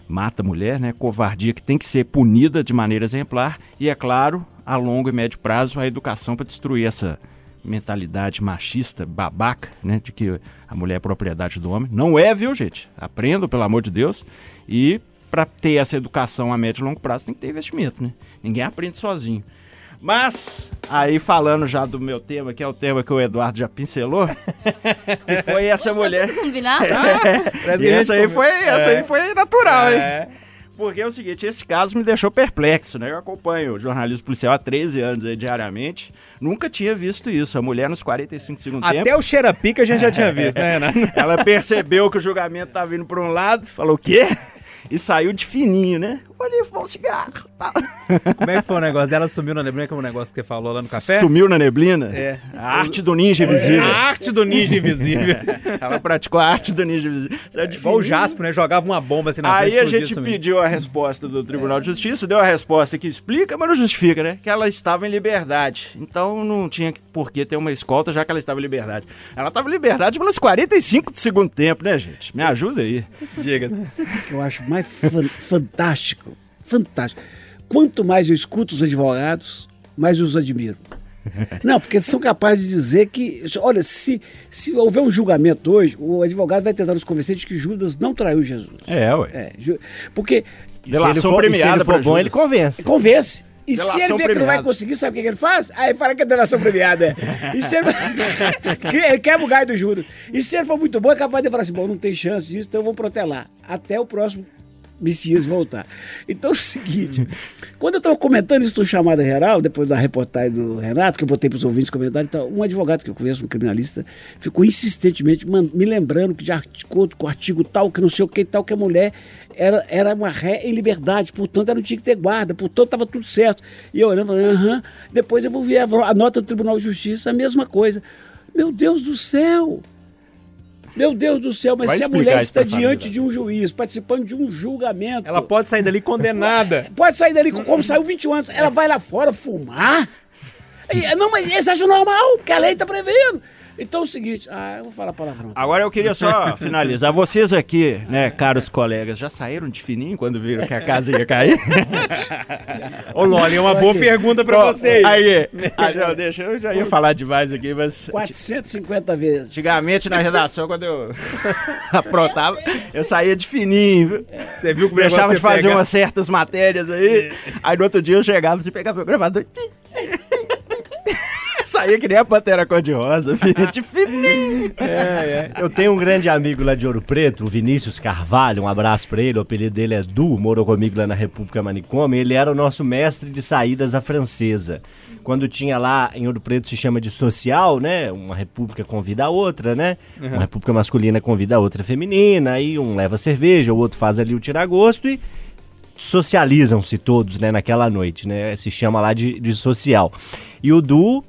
Speaker 8: mata mulher, né? Covardia que tem que ser punida de maneira exemplar e, é claro, a longo e médio prazo, a educação para destruir essa mentalidade machista, babaca, né? De que a mulher é propriedade do homem. Não é, viu, gente? Aprendam, pelo amor de Deus. E para ter essa educação a médio e longo prazo tem que ter investimento, né? Ninguém aprende sozinho. Mas, aí falando já do meu tema, que é o tema que o Eduardo já pincelou, que foi essa Poxa, mulher.
Speaker 2: Combinado?
Speaker 8: É, e essa aí foi, essa aí é. foi natural, é. hein? Porque é o seguinte, esse caso me deixou perplexo, né? Eu acompanho o jornalismo policial há 13 anos aí, diariamente. Nunca tinha visto isso. A mulher nos 45 segundos
Speaker 1: Até tempo... o cheirapica a gente já tinha visto, né, Renato?
Speaker 8: Ela percebeu que o julgamento estava vindo para um lado, falou, o quê? e saiu de fininho, né? Olha, fumar um cigarro. Tá.
Speaker 1: Como é que foi o negócio dela? Sumiu na neblina, como o negócio que você falou lá no café?
Speaker 8: Sumiu na neblina?
Speaker 1: É.
Speaker 8: A arte do ninja invisível.
Speaker 1: A arte do ninja invisível.
Speaker 8: Ela praticou a arte do ninja invisível.
Speaker 1: É igual o Jasper, né? Jogava uma bomba assim na
Speaker 8: Aí a gente pediu a resposta do Tribunal de Justiça, deu a resposta que explica, mas não justifica, né? Que ela estava em liberdade. Então não tinha por que ter uma escolta, já que ela estava em liberdade. Ela estava em liberdade nos 45 do segundo tempo, né, gente? Me ajuda aí.
Speaker 4: Diga. Sabe o que eu acho mais fantástico? Fantástico. Quanto mais eu escuto os advogados, mais eu os admiro. Não, porque eles são capazes de dizer que, olha, se, se houver um julgamento hoje, o advogado vai tentar nos convencer de que Judas não traiu Jesus.
Speaker 1: É, ué.
Speaker 4: É, porque.
Speaker 1: Delação for, premiada se ele for bom, ele convence.
Speaker 4: Convence. E delação se ele vê premiada. que não vai conseguir, sabe o que ele faz? Aí fala que é delação premiada. e se ele... ele quebra o gai do Judas. E se ele for muito bom, é capaz de falar assim: bom, não tem chance disso, então eu vou protelar. Até o próximo Messias voltar. Então é o seguinte, quando eu estava comentando isso no Chamada Geral, depois da reportagem do Renato, que eu botei para os ouvintes comentar, então, um advogado que eu conheço, um criminalista, ficou insistentemente me lembrando que de acordo com o artigo tal, que não sei o que tal, que a mulher era, era uma ré em liberdade, portanto ela não tinha que ter guarda, portanto estava tudo certo. E eu olhando, aham, depois eu vou ver a nota do Tribunal de Justiça, a mesma coisa. Meu Deus do céu! Meu Deus do céu, mas Vai se a mulher está diante de um juiz, participando de um julgamento.
Speaker 1: Ela pode sair dali condenada.
Speaker 4: Pode sair dali, como saiu 21 anos. Ela vai lá fora fumar? Não, mas isso acho normal, porque a lei está prevendo. Então é o seguinte, ah, eu vou falar palavrão.
Speaker 8: Agora eu queria só finalizar. Vocês aqui, né, caros colegas, já saíram de fininho quando viram que a casa ia cair?
Speaker 1: Ô, Loli, é uma boa pergunta pra você.
Speaker 8: Aí, ah, não, deixa, eu já ia falar demais aqui, mas
Speaker 4: 450 vezes.
Speaker 8: antigamente na redação, quando eu aprontava, eu saía de fininho, viu?
Speaker 1: Você viu como
Speaker 8: Deixava de fazer
Speaker 1: uma
Speaker 8: umas certas matérias aí. Aí no outro dia eu chegava e pegava meu gravador. Saía que nem a pantera cor-de-rosa, de fininho.
Speaker 3: É, é. Eu tenho um grande amigo lá de Ouro Preto, o Vinícius Carvalho, um abraço pra ele, o apelido dele é Du, morou comigo lá na República Manicômio, ele era o nosso mestre de saídas à francesa. Quando tinha lá em Ouro Preto se chama de social, né? Uma república convida a outra, né? Uma república masculina convida a outra feminina, aí um leva cerveja, o outro faz ali o tiragosto e socializam-se todos, né, naquela noite, né? Se chama lá de, de social. E o Du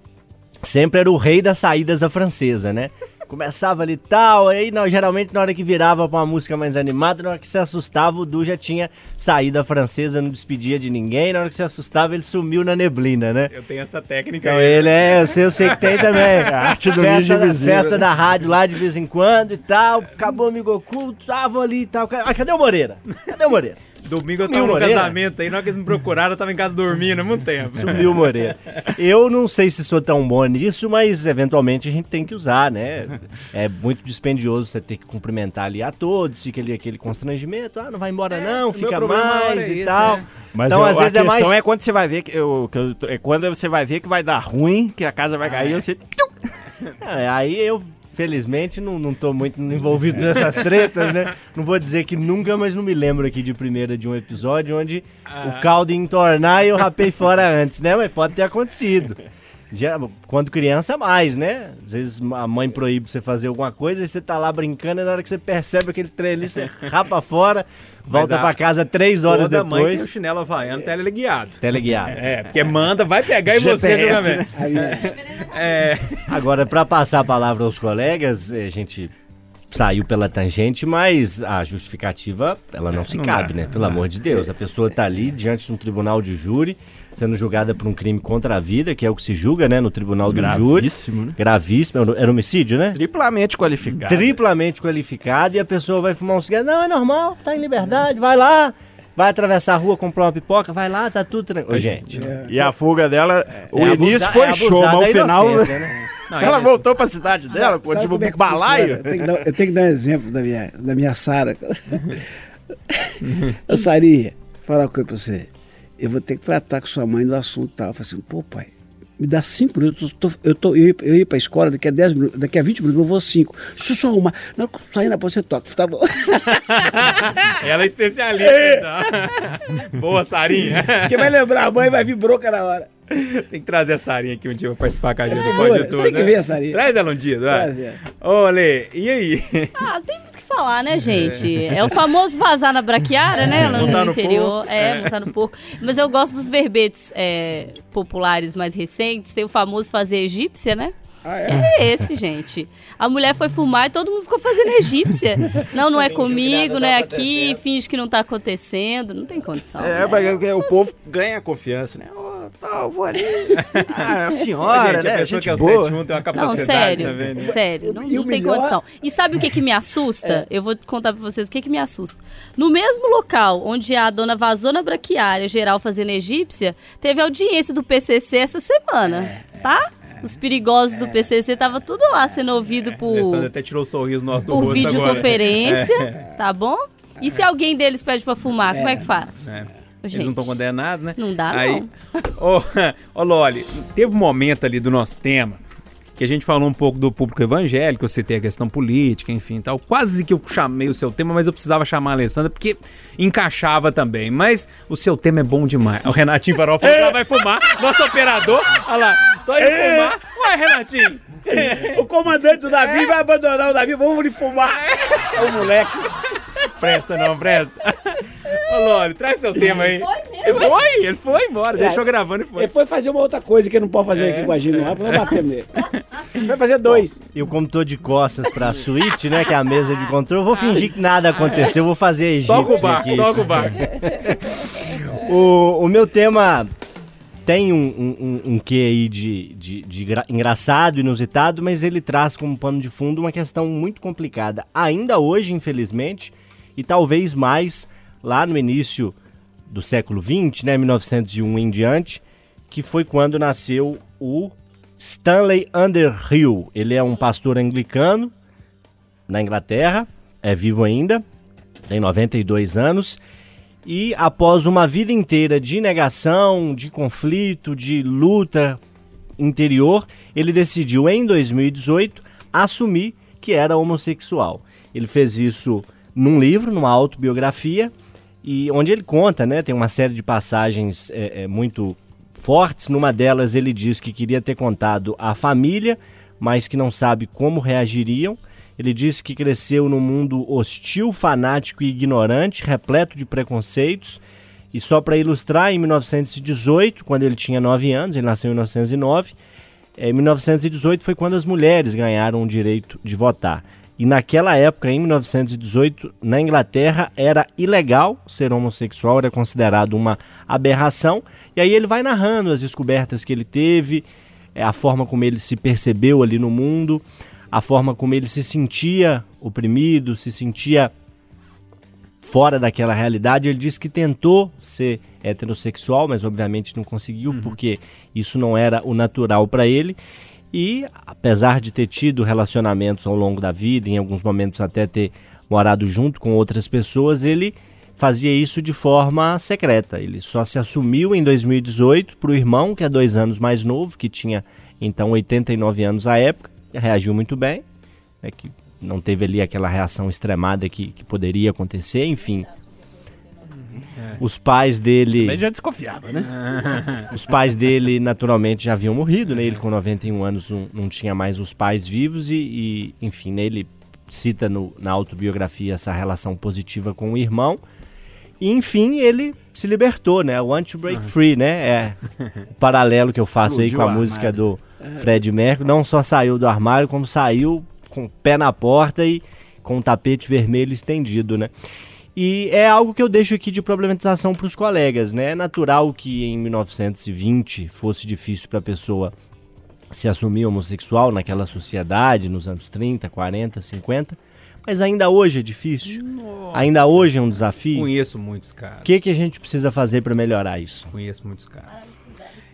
Speaker 3: sempre era o rei das saídas à francesa, né? Começava ali tal, aí não, geralmente na hora que virava pra uma música mais animada, na hora que se assustava, o Du já tinha saída francesa, não despedia de ninguém, na hora que se assustava, ele sumiu na neblina, né?
Speaker 1: Eu tenho essa técnica
Speaker 3: Então
Speaker 1: aí.
Speaker 3: ele é, eu sei, eu sei que tem também. A arte
Speaker 8: do
Speaker 3: festa, da, festa da rádio lá de vez em quando e tal. Acabou o amigo oculto, tava ali e tal. Ah, cadê o Moreira? Cadê o Moreira?
Speaker 1: Domingo eu tava no casamento aí, na hora que eles me procuraram, eu tava em casa dormindo há muito tempo.
Speaker 3: Sumiu o Moreira. Eu não sei se sou tão bom nisso, mas eventualmente a gente tem que usar, né? É muito dispendioso você ter que cumprimentar ali a todos, fica ali aquele constrangimento, ah, não vai embora não,
Speaker 1: o
Speaker 3: fica mais
Speaker 1: é
Speaker 3: e
Speaker 1: esse,
Speaker 3: tal.
Speaker 1: é.
Speaker 8: Mas
Speaker 3: então,
Speaker 8: eu-
Speaker 3: às vezes
Speaker 8: a
Speaker 3: é mais
Speaker 8: questão é quando você vai ver que, eu, que eu- é quando você vai ver que vai dar ruim, que a casa vai cair, você
Speaker 3: É, aí eu, felizmente, não, não tô muito envolvido nessas tretas, né? Não vou dizer que nunca, mas não me lembro aqui de primeira de um episódio onde o caldo ia entornar e eu rapei fora antes, né? Mas pode ter acontecido. Quando criança, mais, né? Às vezes a mãe proíbe você fazer alguma coisa e você tá lá brincando e na hora que você percebe aquele trem ali, você rapa fora, volta
Speaker 1: a-
Speaker 3: pra casa três horas
Speaker 1: Toda mãe tem o
Speaker 3: depois.
Speaker 1: chinelo havaiano teleguiado.
Speaker 3: Teleguiado.
Speaker 1: É, porque manda, vai pegar em você também.
Speaker 4: A minha-
Speaker 1: É,
Speaker 3: Agora, pra passar a palavra aos colegas, eh, a gente saiu pela tangente, mas a justificativa, ela não se
Speaker 1: Não
Speaker 3: cabe,
Speaker 1: dá,
Speaker 3: né? Pelo amor de Deus. A pessoa tá ali diante de um tribunal de júri, sendo julgada por um crime contra a vida, que é o que se julga, né? No tribunal do júri.
Speaker 8: Gravíssimo, né?
Speaker 3: Gravíssimo. Era homicídio, né?
Speaker 8: triplamente qualificado.
Speaker 3: Triplamente qualificado e a pessoa vai fumar um cigarro. Não, é normal, tá em liberdade, vai lá. Vai atravessar a rua, comprar uma pipoca, vai lá, tá tudo tranquilo. Gente,
Speaker 8: E a fuga dela, o
Speaker 3: é
Speaker 8: início
Speaker 3: abusar-
Speaker 8: foi
Speaker 3: é
Speaker 8: show, mas o final.
Speaker 3: inocência, né?
Speaker 8: Se ela voltou pra cidade dela, pô,
Speaker 4: Sabe
Speaker 8: tipo,
Speaker 4: é
Speaker 8: balaio.
Speaker 4: Eu tenho, que dar, eu tenho que dar um exemplo da minha, da minha Sara. Eu, Sarinha, falar uma coisa pra você. Eu vou ter que tratar com sua mãe do assunto tal. Eu falei assim, pô, pai, me dá cinco minutos. Eu, tô, eu, tô, eu, ia, eu ia pra escola daqui a 10 minutos, daqui a 20 minutos, eu vou cinco. Deixa eu só arrumar. Não, saindo na você toca. Tá bom.
Speaker 1: ela é especialista. então. Boa, Sarinha.
Speaker 4: Porque vai lembrar a mãe, vai vir bronca na hora.
Speaker 1: Tem que trazer a Sarinha aqui um dia pra participar com a gente.
Speaker 4: É
Speaker 1: do Pode
Speaker 4: você
Speaker 1: Tudo,
Speaker 4: tem que
Speaker 1: né?
Speaker 4: ver a Sarinha.
Speaker 1: Traz ela um dia,
Speaker 4: é.
Speaker 1: Ô, Lê, e aí?
Speaker 2: Ah, tem muito o que falar, né, gente? É o famoso vazar na braquiária, né? Lá no
Speaker 1: no
Speaker 2: interior.
Speaker 1: porco.
Speaker 2: É, montar no porco. Mas eu gosto dos verbetes é, populares mais recentes. Tem o famoso fazer egípcia, né?
Speaker 4: Ah,
Speaker 2: Que
Speaker 4: é?
Speaker 2: é esse, gente? A mulher foi fumar e todo mundo ficou fazendo egípcia. Não, não é comigo, não é aqui, finge que não tá acontecendo. Não tem condição.
Speaker 8: É,
Speaker 2: né?
Speaker 8: mas é- o povo ganha confiança, né? Tá, eu vou ali. Ah, é a senhora,
Speaker 1: gente,
Speaker 8: né?
Speaker 1: a pessoa
Speaker 8: Gente
Speaker 1: que é o
Speaker 8: boa.
Speaker 1: 71 tem uma
Speaker 2: Não,
Speaker 1: capacidade
Speaker 2: sério,
Speaker 1: também, né?
Speaker 2: sério, não,
Speaker 4: E
Speaker 2: não tem
Speaker 4: melhor-
Speaker 2: condição. E sabe o que que me assusta? Eu vou contar pra vocês o que que me assusta. No mesmo local onde a dona vazou na braquiária, geral fazendo egípcia, teve audiência do PCC essa semana, tá? Os perigosos do PCC tava tudo lá sendo ouvido por
Speaker 1: Alessandra até tirou o sorriso nosso do
Speaker 2: por
Speaker 1: rosto agora.
Speaker 2: videoconferência, tá bom? E se alguém deles pede pra fumar, como é que faz?
Speaker 1: É. Eles
Speaker 2: Gente,
Speaker 1: não estão condenados, né?
Speaker 2: Não dá,
Speaker 1: Aí,
Speaker 2: não.
Speaker 1: Ô, ô, Loli, teve um momento ali do nosso tema que a gente falou um pouco do público evangélico, eu citei a questão política, enfim tal. Quase que eu chamei o seu tema, mas eu precisava chamar a Alessandra porque encaixava também. Mas o seu tema é bom demais. O Renatinho Farol falou que ela vai fumar. Nosso operador, olha lá, tô indo fumar. Ué, Renatinho.
Speaker 4: O comandante do Davi vai abandonar o Davi, vamos lhe fumar. É o moleque.
Speaker 1: Presta não, presta. Ô, Loli, traz seu tema aí.
Speaker 2: Foi
Speaker 1: Ele
Speaker 2: mesmo.
Speaker 1: foi, ele foi embora, deixou gravando e foi.
Speaker 4: Ele foi fazer uma outra coisa que ele não pode fazer aqui com a gente, não. Vamos bater nele. Vai fazer dois.
Speaker 3: Eu, como tô de costas pra suíte, né? Que é a mesa de controle, eu vou fingir que nada aconteceu, vou fazer
Speaker 1: Toca o barco,
Speaker 3: aqui.
Speaker 1: toca o barco.
Speaker 3: O, o meu tema tem um, um, um quê aí de, de, de gra- engraçado, inusitado, mas ele traz como pano de fundo uma questão muito complicada. Ainda hoje, infelizmente, e talvez mais lá no início do século XX, né, 1901 em diante, que foi quando nasceu o Stanley Underhill. Ele é um pastor anglicano na Inglaterra, é vivo ainda, tem 92 anos. E após uma vida inteira de negação, de conflito, de luta interior, ele decidiu em 2018 assumir que era homossexual. Ele fez isso num livro, numa autobiografia, e onde ele conta, né? Tem uma série de passagens é, é, muito fortes. Numa delas ele diz que queria ter contado à família, mas que não sabe como reagiriam. Ele disse que cresceu num mundo hostil, fanático e ignorante, repleto de preconceitos. E só para ilustrar, em 1918, quando ele tinha 9 anos, ele nasceu em 1909, em 1918 foi quando as mulheres ganharam o direito de votar. E naquela época, em 1918, na Inglaterra, era ilegal ser homossexual, era considerado uma aberração. E aí ele vai narrando as descobertas que ele teve, é, a forma como ele se percebeu ali no mundo, a forma como ele se sentia oprimido, se sentia fora daquela realidade. Ele disse que tentou ser heterossexual, mas obviamente não conseguiu, porque isso não era o natural para ele. E apesar de ter tido relacionamentos ao longo da vida, em alguns momentos até ter morado junto com outras pessoas, ele fazia isso de forma secreta. Ele só se assumiu em 2018 para o irmão, que é dois anos mais novo, que tinha então 89 anos à época, reagiu muito bem, né, que não teve ali aquela reação extremada que, que poderia acontecer, enfim. Os pais dele.
Speaker 10: Também já desconfiava, né?
Speaker 3: Os pais dele, naturalmente, já haviam morrido, né? Ele, com 91 anos, não, não tinha mais os pais vivos e, e, enfim, né, ele cita no, na autobiografia essa relação positiva com o irmão. E, enfim, ele se libertou, né? Want to Break Free, né? É o paralelo que eu faço aí com a música do Fred Mercury. Não só saiu do armário, como saiu com o pé na porta e com o tapete vermelho estendido, né? E é algo que eu deixo aqui de problematização para os colegas, né? É natural que em 1920 fosse difícil para a pessoa se assumir homossexual naquela sociedade, nos anos 30, 40, 50, mas ainda hoje é difícil. ainda hoje é um desafio.
Speaker 10: Conheço muitos casos.
Speaker 3: O que, que a gente precisa fazer para melhorar isso?
Speaker 10: Conheço muitos casos.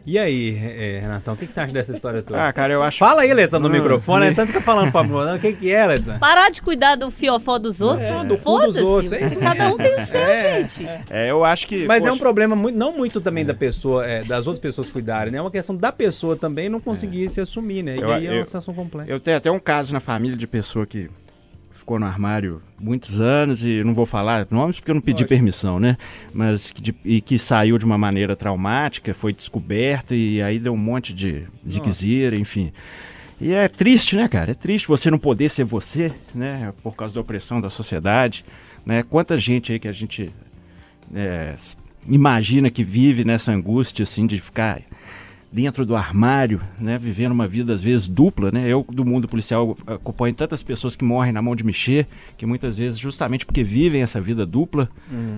Speaker 10: E aí, é, Renatão, o que, que você acha dessa história toda?
Speaker 8: Ah, cara, eu acho.
Speaker 10: Fala aí, Alessandro, no
Speaker 8: Ah,
Speaker 10: microfone.
Speaker 8: né?
Speaker 10: Alessandro fica falando pra Bruna. O que, que é, Alessandro?
Speaker 2: Parar de cuidar do fiofó dos outros.
Speaker 10: É, do cu dos
Speaker 2: Foda-se.
Speaker 10: outros, é isso
Speaker 2: Cada um tem o seu,
Speaker 10: É,
Speaker 2: gente.
Speaker 8: É, eu acho que.
Speaker 10: Mas é um
Speaker 8: poxa,
Speaker 10: problema muito, não muito também da pessoa, é, das outras pessoas cuidarem, né? É uma questão da pessoa também não conseguir se assumir, né? E
Speaker 8: Eu-
Speaker 10: aí é uma
Speaker 8: eu-
Speaker 10: situação completa.
Speaker 8: Eu tenho até um caso na família de pessoa que ficou no armário muitos anos e não vou falar nomes porque eu não pedi permissão, né? Mas que, de- e que saiu de uma maneira traumática, foi descoberta e aí deu um monte de ziquezira, enfim. E é triste, né, cara? É triste você não poder ser você, né? Por causa da opressão da sociedade, né? Quanta gente aí que a gente é, imagina que vive nessa angústia, assim, de ficar dentro do armário, né, vivendo uma vida às vezes dupla, né? Eu do mundo policial acompanho tantas pessoas que morrem na mão de mexer, que muitas vezes justamente porque vivem essa vida dupla,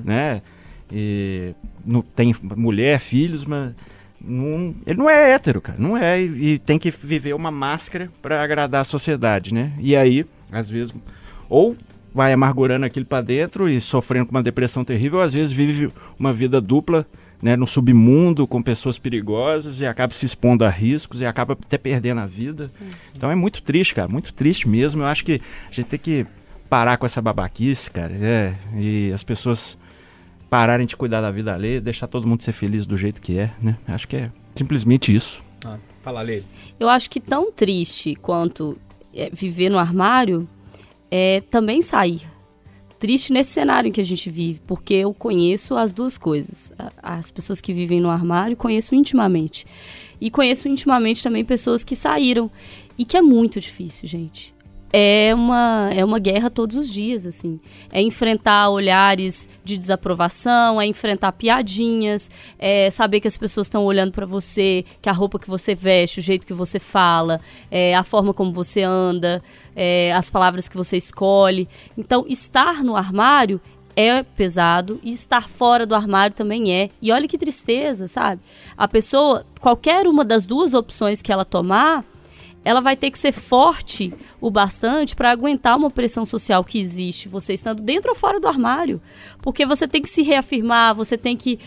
Speaker 8: né? E não tem mulher, filhos, mas não, ele não é hétero, cara, não é e, e tem que viver uma máscara para agradar a sociedade, né? E aí, às vezes, ou vai amargurando aquilo para dentro e sofrendo com uma depressão terrível, ou às vezes vive uma vida dupla né, no submundo com pessoas perigosas e acaba se expondo a riscos e acaba até perdendo a vida. Então é muito triste, cara, muito triste mesmo. Eu acho que a gente tem que parar com essa babaquice, cara, é, e as pessoas pararem de cuidar da vida alheia, deixar todo mundo ser feliz do jeito que é, né? Acho que é simplesmente isso.
Speaker 10: Ah, fala, Lê.
Speaker 2: Eu acho que tão triste quanto é, viver no armário é também sair. Triste nesse cenário em que a gente vive, porque eu conheço as duas coisas. As pessoas que vivem no armário, conheço intimamente. E conheço intimamente também pessoas que saíram. E que é muito difícil, gente. É uma, é uma guerra todos os dias, assim. É enfrentar olhares de desaprovação, é enfrentar piadinhas, é saber que as pessoas estão olhando pra você, que a roupa que você veste, o jeito que você fala, é, a forma como você anda, é, as palavras que você escolhe. Então, estar no armário é pesado e estar fora do armário também é. E olha que tristeza, sabe? A pessoa, qualquer uma das duas opções que ela tomar, ela vai ter que ser forte o bastante para aguentar uma pressão social que existe, você estando dentro ou fora do armário. Porque você tem que se reafirmar, você tem que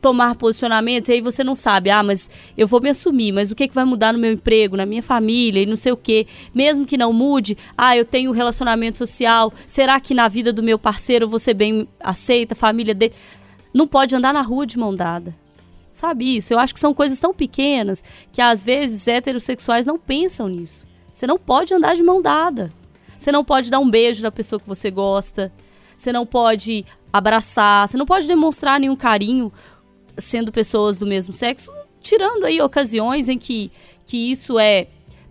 Speaker 2: tomar posicionamentos, e aí você não sabe, ah, mas eu vou me assumir, mas o que, que vai mudar no meu emprego, na minha família e não sei o quê. Mesmo que não mude, ah, eu tenho relacionamento social, será que na vida do meu parceiro ser bem aceita, a família dele? Não pode andar na rua de mão dada. Sabe isso? Eu acho que são coisas tão pequenas que às vezes heterossexuais não pensam nisso. Você não pode andar de mão dada. Você não pode dar um beijo na pessoa que você gosta. Você não pode abraçar. Você não pode demonstrar nenhum carinho sendo pessoas do mesmo sexo, tirando aí ocasiões em que, que isso é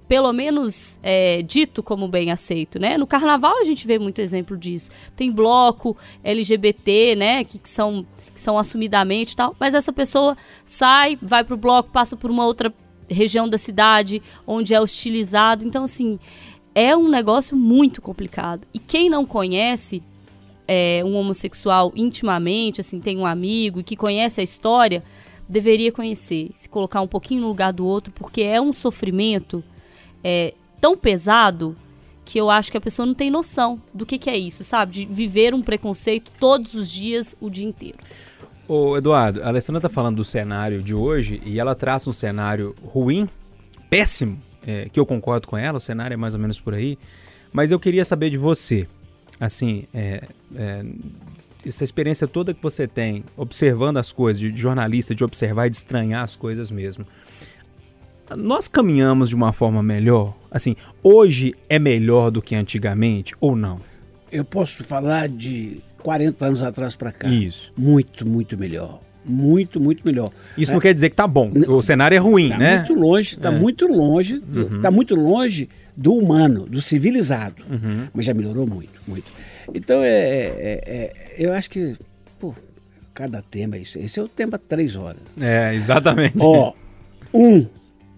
Speaker 2: pelo menos é, dito como bem aceito, né? No carnaval a gente vê muito exemplo disso. Tem bloco LGBT, né? Que, que são que são assumidamente tal, mas essa pessoa sai, vai pro bloco, passa por uma outra região da cidade onde é hostilizado. Então, assim, é um negócio muito complicado. E quem não conhece é, um homossexual intimamente, assim, tem um amigo e que conhece a história, deveria conhecer, se colocar um pouquinho no lugar do outro, porque é um sofrimento é, tão pesado que eu acho que a pessoa não tem noção do que, que é isso, sabe? De viver um preconceito todos os dias, o dia inteiro.
Speaker 10: Ô, Eduardo, a Alessandra tá falando do cenário de hoje e ela traz um cenário ruim, péssimo, é, que eu concordo com ela, o cenário é mais ou menos por aí, mas eu queria saber de você, assim, é, é, essa experiência toda que você tem, observando as coisas, de jornalista, de observar e de estranhar as coisas mesmo, nós caminhamos de uma forma melhor? Assim, hoje é melhor do que antigamente ou não?
Speaker 4: Eu posso falar de 40 anos atrás para cá.
Speaker 10: Isso.
Speaker 4: Muito, muito melhor. Muito, muito melhor.
Speaker 10: Isso é. não quer dizer que tá bom. O cenário é ruim,
Speaker 4: tá
Speaker 10: né?
Speaker 4: Muito longe, tá
Speaker 10: É.
Speaker 4: muito longe,
Speaker 10: Uhum.
Speaker 4: tá muito longe do humano, do civilizado.
Speaker 10: Uhum.
Speaker 4: Mas já melhorou muito, muito. Então é, é- é- eu acho que, pô, cada tema, isso, esse é o tema três horas.
Speaker 10: É, exatamente.
Speaker 4: Ó, um,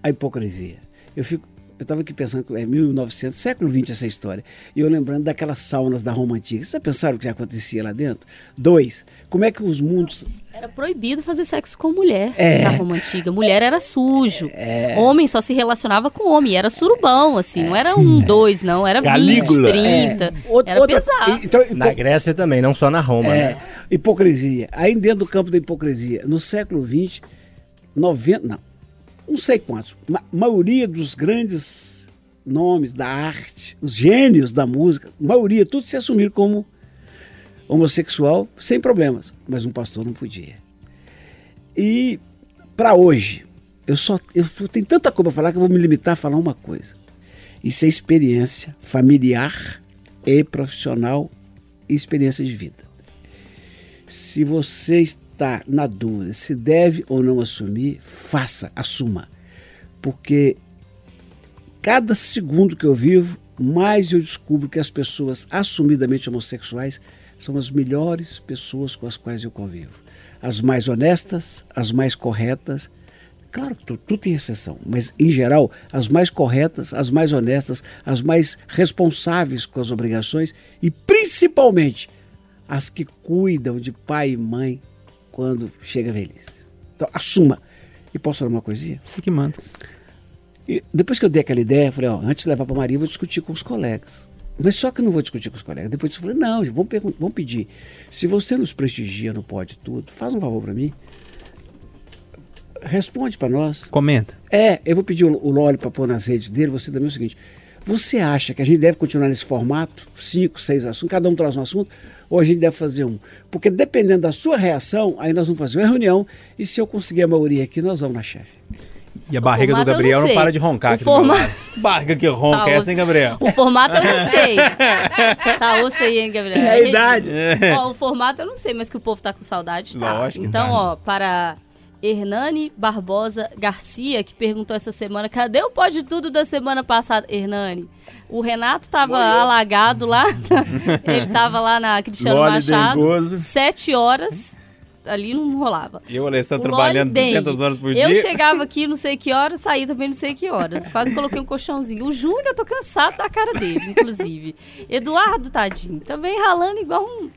Speaker 4: a hipocrisia. Eu fico, eu estava aqui pensando que é 1900, século XX essa história. E eu lembrando daquelas saunas da Roma Antiga. Vocês já pensaram o que acontecia lá dentro? Dois, como é que os mundos
Speaker 2: Era proibido fazer sexo com mulher
Speaker 4: É.
Speaker 2: na Roma antiga. Mulher era sujo. Homem só se relacionava com homem. Era surubão, assim. Não era um, dois, não. Era
Speaker 3: Calígula.
Speaker 2: 20, 30.
Speaker 4: É. Outra-
Speaker 2: era
Speaker 4: outra-
Speaker 2: pesado.
Speaker 4: e- então,
Speaker 3: Na Grécia também, não só na Roma,
Speaker 4: É,
Speaker 3: né?
Speaker 4: hipocrisia. Aí dentro do campo da hipocrisia, no século XX, 90, não, não sei quantos, ma maioria dos grandes nomes da arte, os gênios da música, maioria, tudo se assumiram como homossexual sem problemas, mas um pastor não podia. E para hoje, eu só eu tenho tanta coisa para falar que eu vou me limitar a falar uma coisa. Isso é experiência familiar e profissional e experiência de vida. Se você está na dúvida se deve ou não assumir, faça, assuma. Porque cada segundo que eu vivo, mais eu descubro que as pessoas assumidamente homossexuais são as melhores pessoas com as quais eu convivo. As mais honestas, as mais corretas. Claro, tu- tudo tem exceção, mas em geral, as mais corretas, as mais honestas, as mais responsáveis com as obrigações e principalmente as que cuidam de pai e mãe quando chega a velhice. Então, assuma. E posso falar uma coisinha?
Speaker 10: Você que manda.
Speaker 4: E depois que eu dei aquela ideia, eu falei, ó, antes de levar para Maria, eu vou discutir com os colegas. Mas só que eu não vou discutir com os colegas. Depois disso, eu falei, não, vamos, vamos pedir. Se você nos prestigia no Pode Tudo, faz um favor para mim. Responde para nós.
Speaker 10: Comenta.
Speaker 4: É, eu vou pedir o, o Loli para pôr nas redes dele, você também é o seguinte. Você acha que a gente deve continuar nesse formato, cinco, seis assuntos, cada um traz um assunto, ou a gente deve fazer um? Porque dependendo da sua reação, aí nós vamos fazer uma reunião e se eu conseguir a maioria aqui, nós vamos na chefe.
Speaker 10: E a barriga do Gabriel
Speaker 2: não
Speaker 10: não, para de roncar
Speaker 2: O forma-.
Speaker 10: Barriga que ronca,
Speaker 2: Tá,
Speaker 10: essa, hein, Gabriel?
Speaker 2: O formato eu não sei. tá, ouça aí, hein, Gabriel.
Speaker 4: É a idade.
Speaker 2: Ó, o formato eu não sei, mas que o povo tá com saudade, tá.
Speaker 10: Lógico que
Speaker 2: então,
Speaker 10: tá.
Speaker 2: ó, para Hernani Barbosa Garcia, que perguntou essa semana, cadê o pode tudo da semana passada? Hernani, o Renato tava alagado lá, ele tava lá na Cristiano
Speaker 3: Loli
Speaker 2: Machado,
Speaker 3: Dengoso.
Speaker 2: sete horas, ali não rolava.
Speaker 1: Eu, o Alessandro,
Speaker 2: O
Speaker 1: trabalhando
Speaker 2: dengue.
Speaker 1: 200 horas por
Speaker 2: Eu
Speaker 1: dia.
Speaker 2: chegava aqui não sei que horas, saí também não sei que horas. Quase coloquei um colchãozinho. O Júnior, eu tô cansado da cara dele, inclusive. Eduardo, tadinho, também ralando igual um...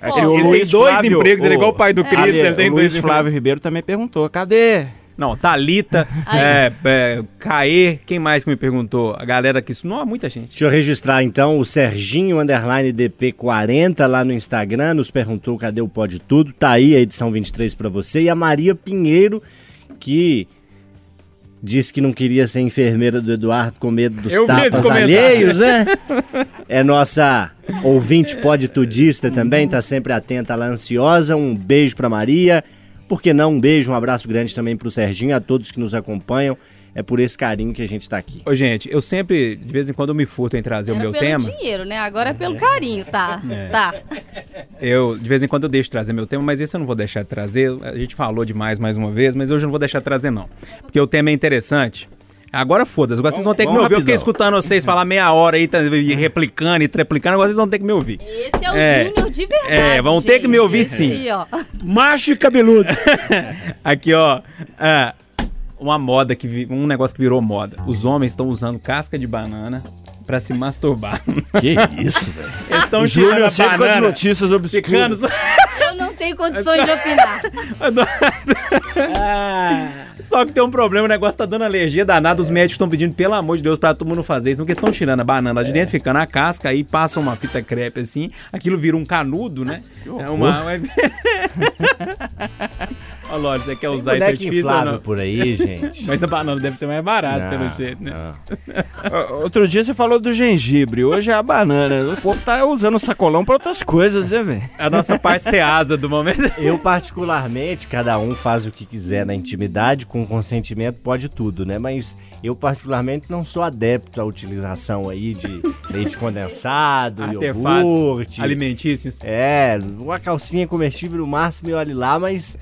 Speaker 8: É
Speaker 1: ele tem dois
Speaker 8: Flávio,
Speaker 1: empregos, ele é igual o pai do Cris,
Speaker 8: Ali,
Speaker 1: ele tem
Speaker 8: o
Speaker 1: dois
Speaker 8: Luiz Flávio Ribeiro também perguntou, cadê?
Speaker 1: Não, Thalita, é, é, Caê, quem mais que me perguntou? A galera que isso. Não, muita gente.
Speaker 3: Deixa eu registrar então o Serginho Underline DP40 lá no Instagram, nos perguntou cadê o Pode Tudo. Tá aí a edição 23 pra você. E a Maria Pinheiro, que disse que não queria ser enfermeira do Eduardo com medo dos
Speaker 1: Eu
Speaker 3: tapas alheios, né? É nossa ouvinte pode tudista também, tá sempre atenta lá, ansiosa. Um beijo pra Maria. Por que não? Um beijo, um abraço grande também pro Serginho, a todos que nos acompanham. É por esse carinho que a gente tá aqui.
Speaker 1: Ô, gente, eu sempre, de vez em quando, eu me furto em trazer o
Speaker 2: Era
Speaker 1: meu
Speaker 2: pelo
Speaker 1: tema.
Speaker 2: dinheiro, né? Agora é pelo carinho, tá? Tá.
Speaker 1: Eu, de vez em quando, eu deixo de trazer meu tema, mas esse eu não vou deixar de trazer. A gente falou demais mais uma vez, mas hoje eu não vou deixar de trazer, não. Porque o tema é interessante. Agora foda-se, agora vocês vão ter que me ouvir. Eu fiquei escutando vocês falar meia hora aí, tá, e replicando e treplicando, agora vocês vão ter que me ouvir.
Speaker 2: Esse é o
Speaker 1: É.
Speaker 2: Júnior de verdade,
Speaker 1: É, vão ter que me ouvir sim.
Speaker 2: aí, ó.
Speaker 4: Macho e cabeludo.
Speaker 1: Aqui, ó. ah, uma moda que vi- um negócio que virou moda. Os homens estão usando casca de banana pra se masturbar.
Speaker 3: Que isso, velho.
Speaker 1: Eles estão tirando a
Speaker 8: Júnior sempre com as
Speaker 1: banana,
Speaker 8: notícias obscuras.
Speaker 1: ficando
Speaker 2: Eu não tenho condições de opinar.
Speaker 4: Ah,
Speaker 1: Só que tem um problema, o negócio tá dando alergia danada. Os médicos estão pedindo, pelo amor de Deus, pra todo mundo fazer isso. Não que eles estão tirando a banana de dentro, ficando a casca, aí passam uma fita crepe assim, aquilo vira um canudo, né? É uma. Ó, Lorde, você quer usar esse artifício ou não?
Speaker 3: por aí, gente.
Speaker 1: Mas a banana deve ser mais barata,
Speaker 3: Não,
Speaker 1: pelo jeito, né?
Speaker 8: Ó, Outro dia você falou do gengibre, hoje é a banana. O povo tá usando o sacolão pra outras coisas, né, velho?
Speaker 1: A nossa parte ceasa do momento.
Speaker 3: Eu, particularmente, cada um faz o que quiser na intimidade, com consentimento pode tudo, né? Mas eu, particularmente, não sou adepto à utilização aí de leite condensado,
Speaker 1: Artefatos
Speaker 3: iogurte.
Speaker 1: alimentícios.
Speaker 3: É, uma calcinha comestível no máximo e olhe lá, mas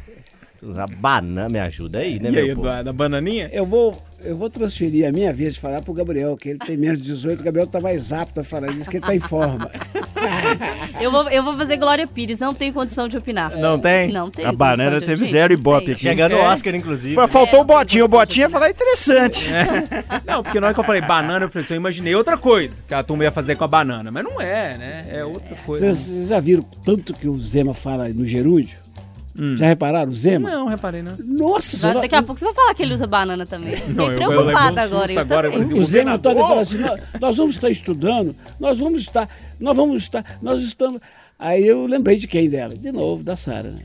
Speaker 3: usar banana me ajuda aí, né,
Speaker 1: E
Speaker 3: meu
Speaker 1: aí,
Speaker 3: povo?
Speaker 1: Eduardo, a bananinha?
Speaker 4: eu vou, eu vou transferir a minha vez de falar pro Gabriel, que ele tem menos de 18, o Gabriel tá mais apto a falar disso, que ele tá em forma.
Speaker 2: Eu vou, eu vou fazer Glória Pires, não tenho condição de opinar.
Speaker 8: Não tem?
Speaker 2: Não tem
Speaker 8: A banana teve
Speaker 2: gente,
Speaker 8: zero ibope
Speaker 2: tem.
Speaker 8: aqui.
Speaker 3: Chegando
Speaker 1: É.
Speaker 3: o Oscar, inclusive.
Speaker 8: Foi- Faltou
Speaker 2: É,
Speaker 8: o Botinho, o
Speaker 2: tem
Speaker 8: Botinho ia falar interessante.
Speaker 1: Não, porque na hora que eu falei banana, eu falei assim, eu imaginei outra coisa que a turma ia fazer com a banana. Mas não é, né? É outra coisa.
Speaker 4: Vocês, vocês já viram tanto que o Zema fala no gerúndio? Já repararam? O Zema?
Speaker 1: Não, reparei, não.
Speaker 4: Nossa
Speaker 2: Agora,
Speaker 4: senhora.
Speaker 2: daqui a pouco você vai falar que ele usa banana também. Fiquei
Speaker 1: Não, eu- eu
Speaker 2: preocupada
Speaker 1: levei um
Speaker 2: agora. Eu
Speaker 1: agora,
Speaker 2: também.
Speaker 1: mas
Speaker 4: O Zema todo
Speaker 1: governador-
Speaker 4: fala assim, nós, nós vamos estar estudando, nós vamos estar, nós vamos estar, nós estamos. Aí eu lembrei de quem dela? De novo, da Sara, né?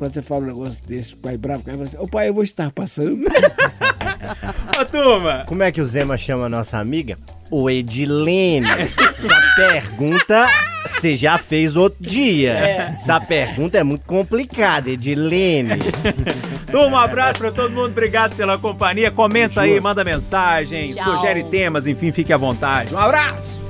Speaker 4: Quando você fala um negócio desse, pai bravo, o cara fala assim, ô pai, eu vou estar passando.
Speaker 1: Ô, turma!
Speaker 3: Como é que o Zema chama a nossa amiga? O Edilene. Essa pergunta você já fez outro dia. Essa pergunta é muito complicada, Edilene.
Speaker 1: Turma, um abraço pra todo mundo. Obrigado pela companhia. Comenta aí, manda mensagem,
Speaker 2: Tchau.
Speaker 1: sugere temas, enfim, fique à vontade. Um abraço!